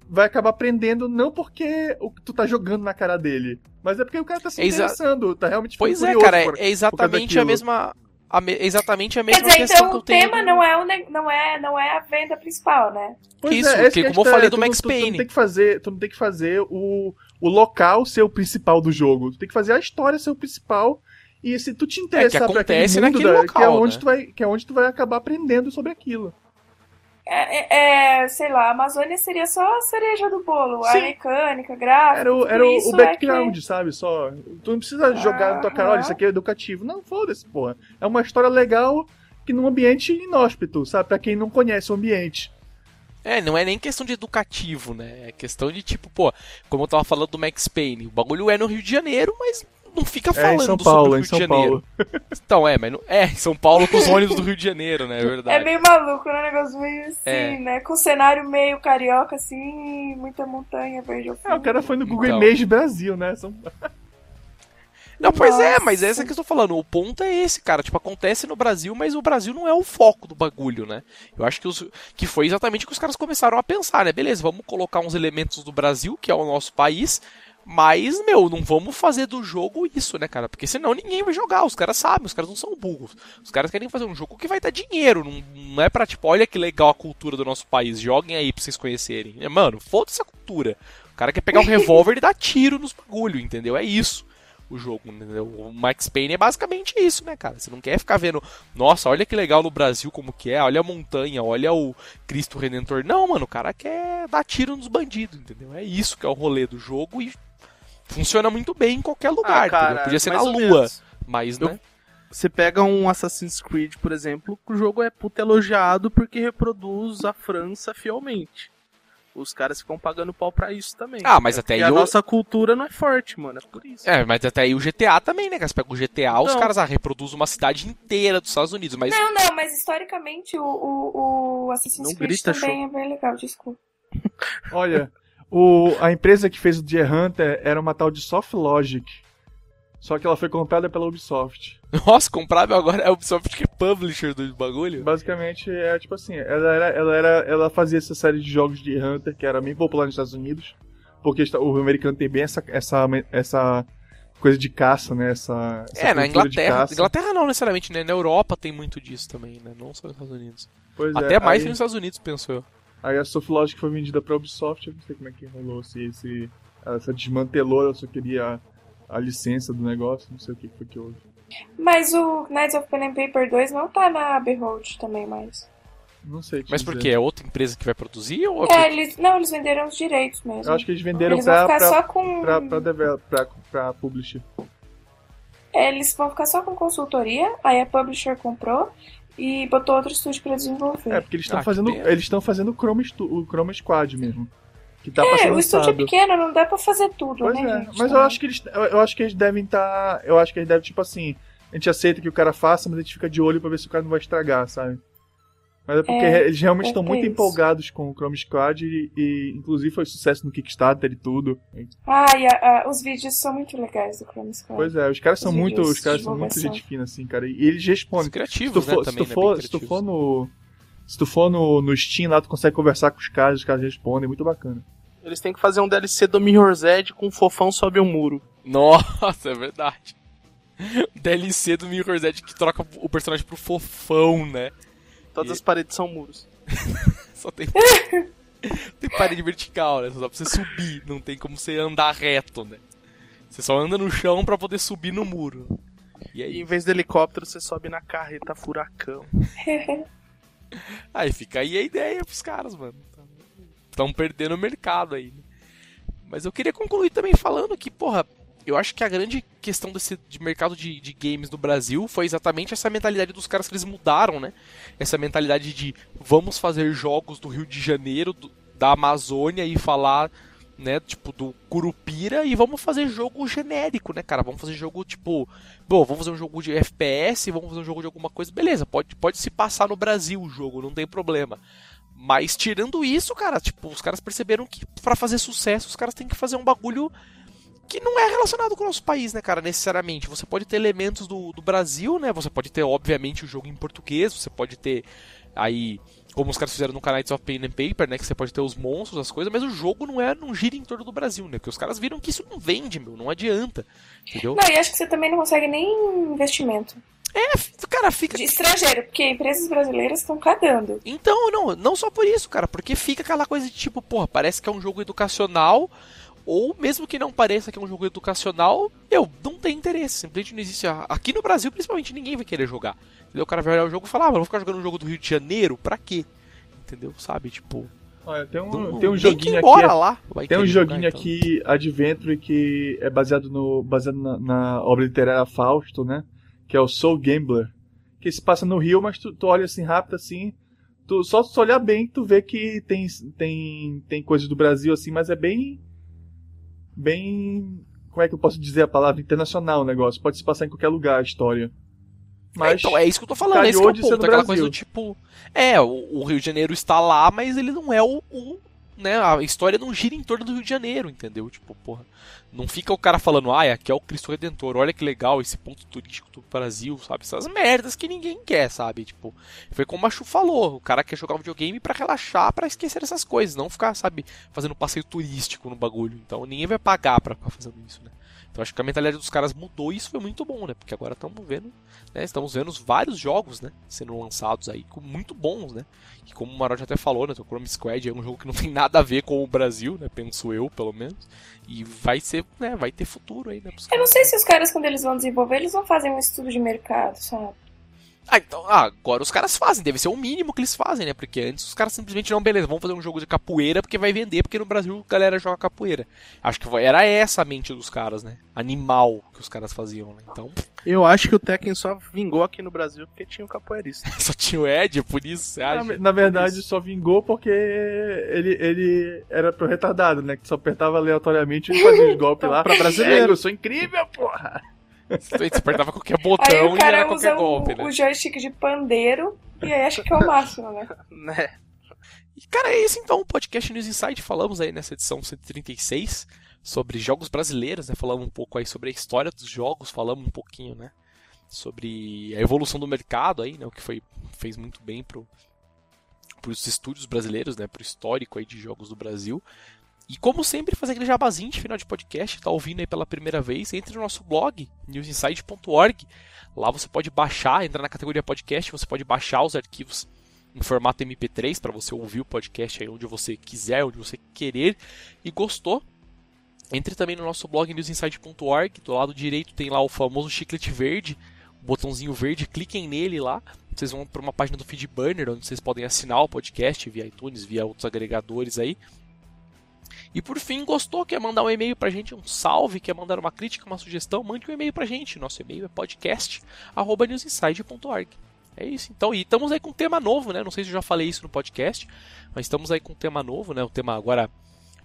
vai acabar aprendendo, não porque o que tu tá jogando na cara dele, mas é porque o cara tá se É exa- interessando, tá realmente Pois é, cara, por- é exatamente a mesma. a me- exatamente a Quer mesma dizer, questão então que o eu tenho. tema do- não é, o ne- não, é, não é a venda principal, né? Pois Isso, essa porque que é a como eu falei do tu não- Max tu- Tu, Payne. não tem que fazer, tu não tem que fazer o, o local ser o principal do jogo. Tu tem que fazer a história ser o principal. E se tu te interessar por aquele acontece mundo, naquele da- que, é local, onde né? tu vai, que é onde tu vai acabar aprendendo sobre aquilo. É, é- é, sei lá, a Amazônia seria só a cereja do bolo, a Sim. mecânica, gráfico. Era o, era o, isso o background, é que- sabe? Só. Tu não precisa jogar na tua cara, olha, isso aqui é educativo. Não, foda-se, porra. É uma história legal que num ambiente inóspito, sabe? Pra quem não conhece o ambiente. É, não é nem questão de educativo, né? É questão de tipo, pô, como eu tava falando do Max Payne, o bagulho é no Rio de Janeiro, mas não fica É falando em São sobre Paulo, o é Rio em São de Janeiro. Paulo. Então, é, mas não... é, em São Paulo com os ônibus do Rio de Janeiro, né? É verdade. É meio maluco, né? Um negócio meio assim, É. né? Com cenário meio carioca, assim, muita montanha verde ao É, o cara foi no Google Então. Images Brasil, né? São... Não, pois é, Nossa. mas é essa que eu tô falando. O ponto é esse, cara. Tipo, acontece no Brasil, mas o Brasil não é o foco do bagulho, né? Eu acho que, os, que foi exatamente o que os caras começaram a pensar, né? Beleza, vamos colocar uns elementos do Brasil, que é o nosso país, mas, meu, não vamos fazer do jogo isso, né, cara? Porque senão ninguém vai jogar. Os caras sabem, os caras não são burros. Os caras querem fazer um jogo que vai dar dinheiro. Não, não é pra, tipo, olha que legal a cultura do nosso país, joguem aí pra vocês conhecerem. É, Mano, foda-se a cultura. O cara quer pegar um revólver e dar tiro nos bagulho, entendeu? É isso o jogo, entendeu? O Max Payne é basicamente isso, né, cara? Você não quer ficar vendo, nossa, olha que legal no Brasil como que é, olha a montanha, olha o Cristo Redentor. Não, mano, o cara quer dar tiro nos bandidos, entendeu? É isso que é o rolê do jogo e funciona muito bem em qualquer lugar, Ah, cara? Podia ser na Lua, mas, Eu- né? Você pega um Assassin's Creed, por exemplo, o jogo é puta elogiado porque reproduz a França fielmente. Os caras ficam pagando pau pra isso também. Ah, mas até E aí a o- nossa cultura não é forte, mano. É por isso. É, mas até aí o GTA também, né? Você pega o GTA, os caras ah, reproduzem uma cidade inteira dos Estados Unidos, mas Não, não, mas historicamente o, o, o Assassin's Não Creed grita, também é bem legal, desculpa. Olha, o, a empresa que fez o Deer Hunter era uma tal de Soft Logic. Só que ela foi comprada pela Ubisoft. nossa, comprável agora é a Ubisoft que é publisher do bagulho. Basicamente é tipo assim, ela era, ela era, ela fazia essa série de jogos de Hunter que era bem popular nos Estados Unidos, porque o americano tem bem essa essa essa coisa de caça, né? Essa, essa É, na Inglaterra. caça. Inglaterra não necessariamente, né? Na Europa tem muito disso também, né? Não só nos Estados Unidos. Pois é, Até mais aí, que nos Estados Unidos, penso eu. Aí a Soft Logic foi vendida pra Ubisoft, eu não sei como é que rolou, se, se essa desmantelou, eu só queria a, a licença do negócio, não sei o que foi que houve. Mas o Knights of Pen and Paper 2 não tá na Behold também mais. Não sei Mas por quê? É outra empresa que vai produzir ou É, eles. Não, eles venderam os direitos mesmo. Eu acho que eles venderam eles vão pra, ficar pra, só com. pra, pra, develop- pra, pra publisher. É, eles vão ficar só com consultoria, aí a publisher comprou e botou outro estúdio pra desenvolver. É, porque eles estão Ah, fazendo. Eles estão fazendo o Chroma, o Chroma Squad mesmo. Que tá É, o estúdio é pequeno, não dá pra fazer tudo, Pois né, é, gente? mas eu acho que eles. Eu, eu acho que eles devem estar. eu acho que eles devem, tipo assim. A gente aceita que o cara faça, mas a gente fica de olho pra ver se o cara não vai estragar, sabe? Mas é porque É, eles realmente é estão que muito é isso. empolgados com o Chrome Squad e, e, inclusive foi sucesso no Kickstarter e tudo. Ah, e a- a- os vídeos são muito legais do Chrome Squad. Pois é, os caras são Os muito, vídeos os caras são muito gente fina assim, cara. E eles respondem. Os criativos, se tu for, né? se tu né? for, se tu criativos. for no se tu for no, no Steam lá, tu consegue conversar com os caras, os caras respondem, muito bacana. Eles têm que fazer um DLC do Mirror's Edge com um fofão sobe um muro. Nossa, é verdade. DLC do Mirror's Edge que troca o personagem pro fofão, né? Todas E- as paredes são muros. Só tem. tem parede vertical, né? Só dá pra você subir, não tem como você andar reto, né? Você só anda no chão pra poder subir no muro. E E aí, em vez do helicóptero, você sobe na carreta furacão. aí fica aí a ideia pros caras, mano. Estão perdendo o mercado aí. né? Mas eu queria concluir também falando que, porra, eu acho que a grande questão desse de mercado de, de games no Brasil foi exatamente essa mentalidade dos caras que eles mudaram, né? Essa mentalidade de vamos fazer jogos do Rio de Janeiro, do- da Amazônia e falar, né, tipo, do Curupira e vamos fazer jogo genérico, né, cara? Vamos fazer jogo tipo, bom, vamos fazer um jogo de FPS, vamos fazer um jogo de alguma coisa, beleza, pode, pode se passar no Brasil o jogo, não tem problema. Mas tirando isso, cara, tipo, os caras perceberam que pra fazer sucesso os caras têm que fazer um bagulho que não é relacionado com o nosso país, né, cara, necessariamente. Você pode ter elementos do, do Brasil, né? Você pode ter, obviamente, o jogo em português, você pode ter aí, como os caras fizeram no Knights of Pain and Paper, né? Que você pode ter os monstros, as coisas, mas o jogo não é, não gira em torno do Brasil, né? Porque os caras viram que isso não vende, meu, não adianta. Entendeu? Não, e acho que você também não consegue nem investimento. É, cara, fica. De estrangeiro, porque empresas brasileiras estão cagando. Então, não, não só por isso, cara, porque fica aquela coisa de tipo, porra, parece que é um jogo educacional, ou mesmo que não pareça que é um jogo educacional, eu não tem interesse, simplesmente não existe. Aqui no Brasil, principalmente, ninguém vai querer jogar. Entendeu? O cara vai olhar o jogo e falar, ah, mas eu vou ficar jogando um jogo do Rio de Janeiro, pra quê? Entendeu? Sabe, tipo. Olha, tem um, não- tem um joguinho aqui. lá Tem um joguinho jogar, então. aqui, Adventure, que é baseado, no, baseado na, na obra literária Fausto, né? Que é o Soul Gambler. Que se passa no Rio, mas tu, tu olha assim rápido assim. Tu, só se olhar bem, tu vê que tem, tem, tem coisas do Brasil assim, mas é bem. Bem. Como é que eu posso dizer a palavra? Internacional o negócio. Pode se passar em qualquer lugar a história. Mas. Então, é isso que eu tô falando, é esse que é o ponto, no aquela Brasil. coisa do tipo. É, o, o Rio de Janeiro está lá, mas ele não é o, o, né, a história não gira em torno do Rio de Janeiro, entendeu? Tipo, porra, não fica o cara falando, ah, aqui é o Cristo Redentor, olha que legal esse ponto turístico do Brasil, sabe? Essas merdas que ninguém quer, sabe? Tipo, foi como a Chu falou, o cara quer jogar um videogame pra relaxar, pra esquecer essas coisas, não ficar, sabe, fazendo passeio turístico no bagulho. Então ninguém vai pagar pra ficar fazendo isso, né? Então acho que a mentalidade dos caras mudou e isso foi muito bom, né? Porque agora estamos vendo, né? Estamos vendo vários jogos, né? Sendo lançados aí, com muito bons, né? E como o Marote até falou, né? O Chrome Squad é um jogo que não tem nada a ver com o Brasil, né? Penso eu, pelo menos. E vai ser, né? Vai ter futuro aí, né? Eu não sei se os caras, quando eles vão desenvolver, eles não fazem um estudo de mercado, sabe? Ah, então, ah, agora os caras fazem, deve ser o mínimo que eles fazem, né? Porque antes os caras simplesmente não, beleza, vamos fazer um jogo de capoeira porque vai vender, porque no Brasil a galera joga capoeira. Acho que era essa a mente dos caras, né? Animal que os caras faziam, né? Então, Eu acho que o Tekken só vingou aqui no Brasil porque tinha um capoeirista. só tinha o Ed, por isso, você Na, acha? na verdade, só vingou porque ele, ele era pro retardado, né? Que só apertava aleatoriamente e fazia os golpes lá. pra brasileiro. É, eu sou incrível, porra! Você apertava qualquer botão o e era qualquer golpe, o, né? o joystick de pandeiro e aí acha que é o máximo, né? né? E, cara, é isso então, o podcast News Insight. Falamos aí nessa edição 136 sobre jogos brasileiros, né? Falamos um pouco aí sobre a história dos jogos, falamos um pouquinho, né? Sobre a evolução do mercado aí, né? O que foi, fez muito bem pro, pros estúdios brasileiros, né? Pro histórico aí de jogos do Brasil. E como sempre, fazer aquele jabazinho de final de podcast, tá ouvindo aí pela primeira vez, entre no nosso blog, newsinsight.org. Lá você pode baixar, entrar na categoria podcast, você pode baixar os arquivos em formato MP3 para você ouvir o podcast aí onde você quiser, onde você querer e gostou. Entre também no nosso blog newsinsight.org, do lado direito tem lá o famoso chiclete verde, o botãozinho verde, cliquem nele lá. Vocês vão para uma página do Feedburner, onde vocês podem assinar o podcast via iTunes, via outros agregadores aí. E por fim, gostou? Quer mandar um e-mail pra gente, um salve, quer mandar uma crítica, uma sugestão? Mande um e-mail pra gente. Nosso e-mail é podcast.newsinside.org. É isso, então. E estamos aí com um tema novo, né? Não sei se eu já falei isso no podcast, mas estamos aí com um tema novo, né? O tema agora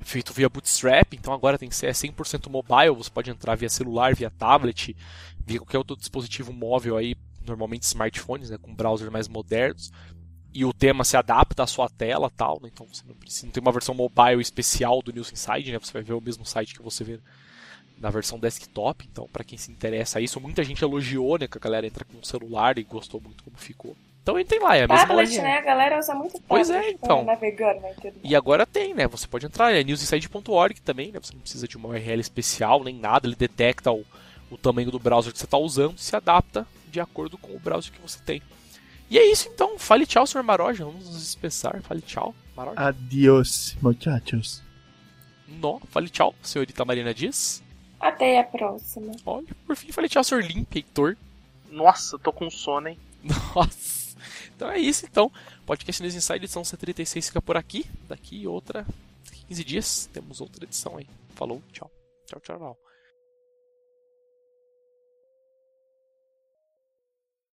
feito via Bootstrap, então agora tem que ser 100% mobile, você pode entrar via celular, via tablet, via qualquer outro dispositivo móvel aí, normalmente smartphones, né, com browsers mais modernos. E o tema se adapta à sua tela, tal, né? Então você não precisa não tem uma versão mobile especial do News Inside, né? Você vai ver o mesmo site que você vê na versão desktop. Então, para quem se interessa a isso, muita gente elogiou, né, que a galera entra com o celular e gostou muito como ficou. Então entrem lá, é a mesma Tablet, né? A galera usa muito tablet Pois é, então. pra navegar na internet. E agora tem, né? Você pode entrar, é newsinside.org também, né? Você não precisa de uma URL especial nem nada, ele detecta o, o tamanho do browser que você está usando e se adapta de acordo com o browser que você tem. E é isso então, fale tchau, senhor Maroja, vamos nos dispensar, fale tchau, Maroja. Adiós, muchachos. Nó, fale tchau, senhorita Marina Dias. Até a próxima. Olha, por fim, fale tchau, senhor Limp, Heitor. Nossa, tô com sono, hein? Nossa. Então é isso então. Podcast News Inside, edição 136 fica por aqui. Daqui outra 15 dias temos outra edição aí. Falou, tchau. Tchau, tchau, tchau.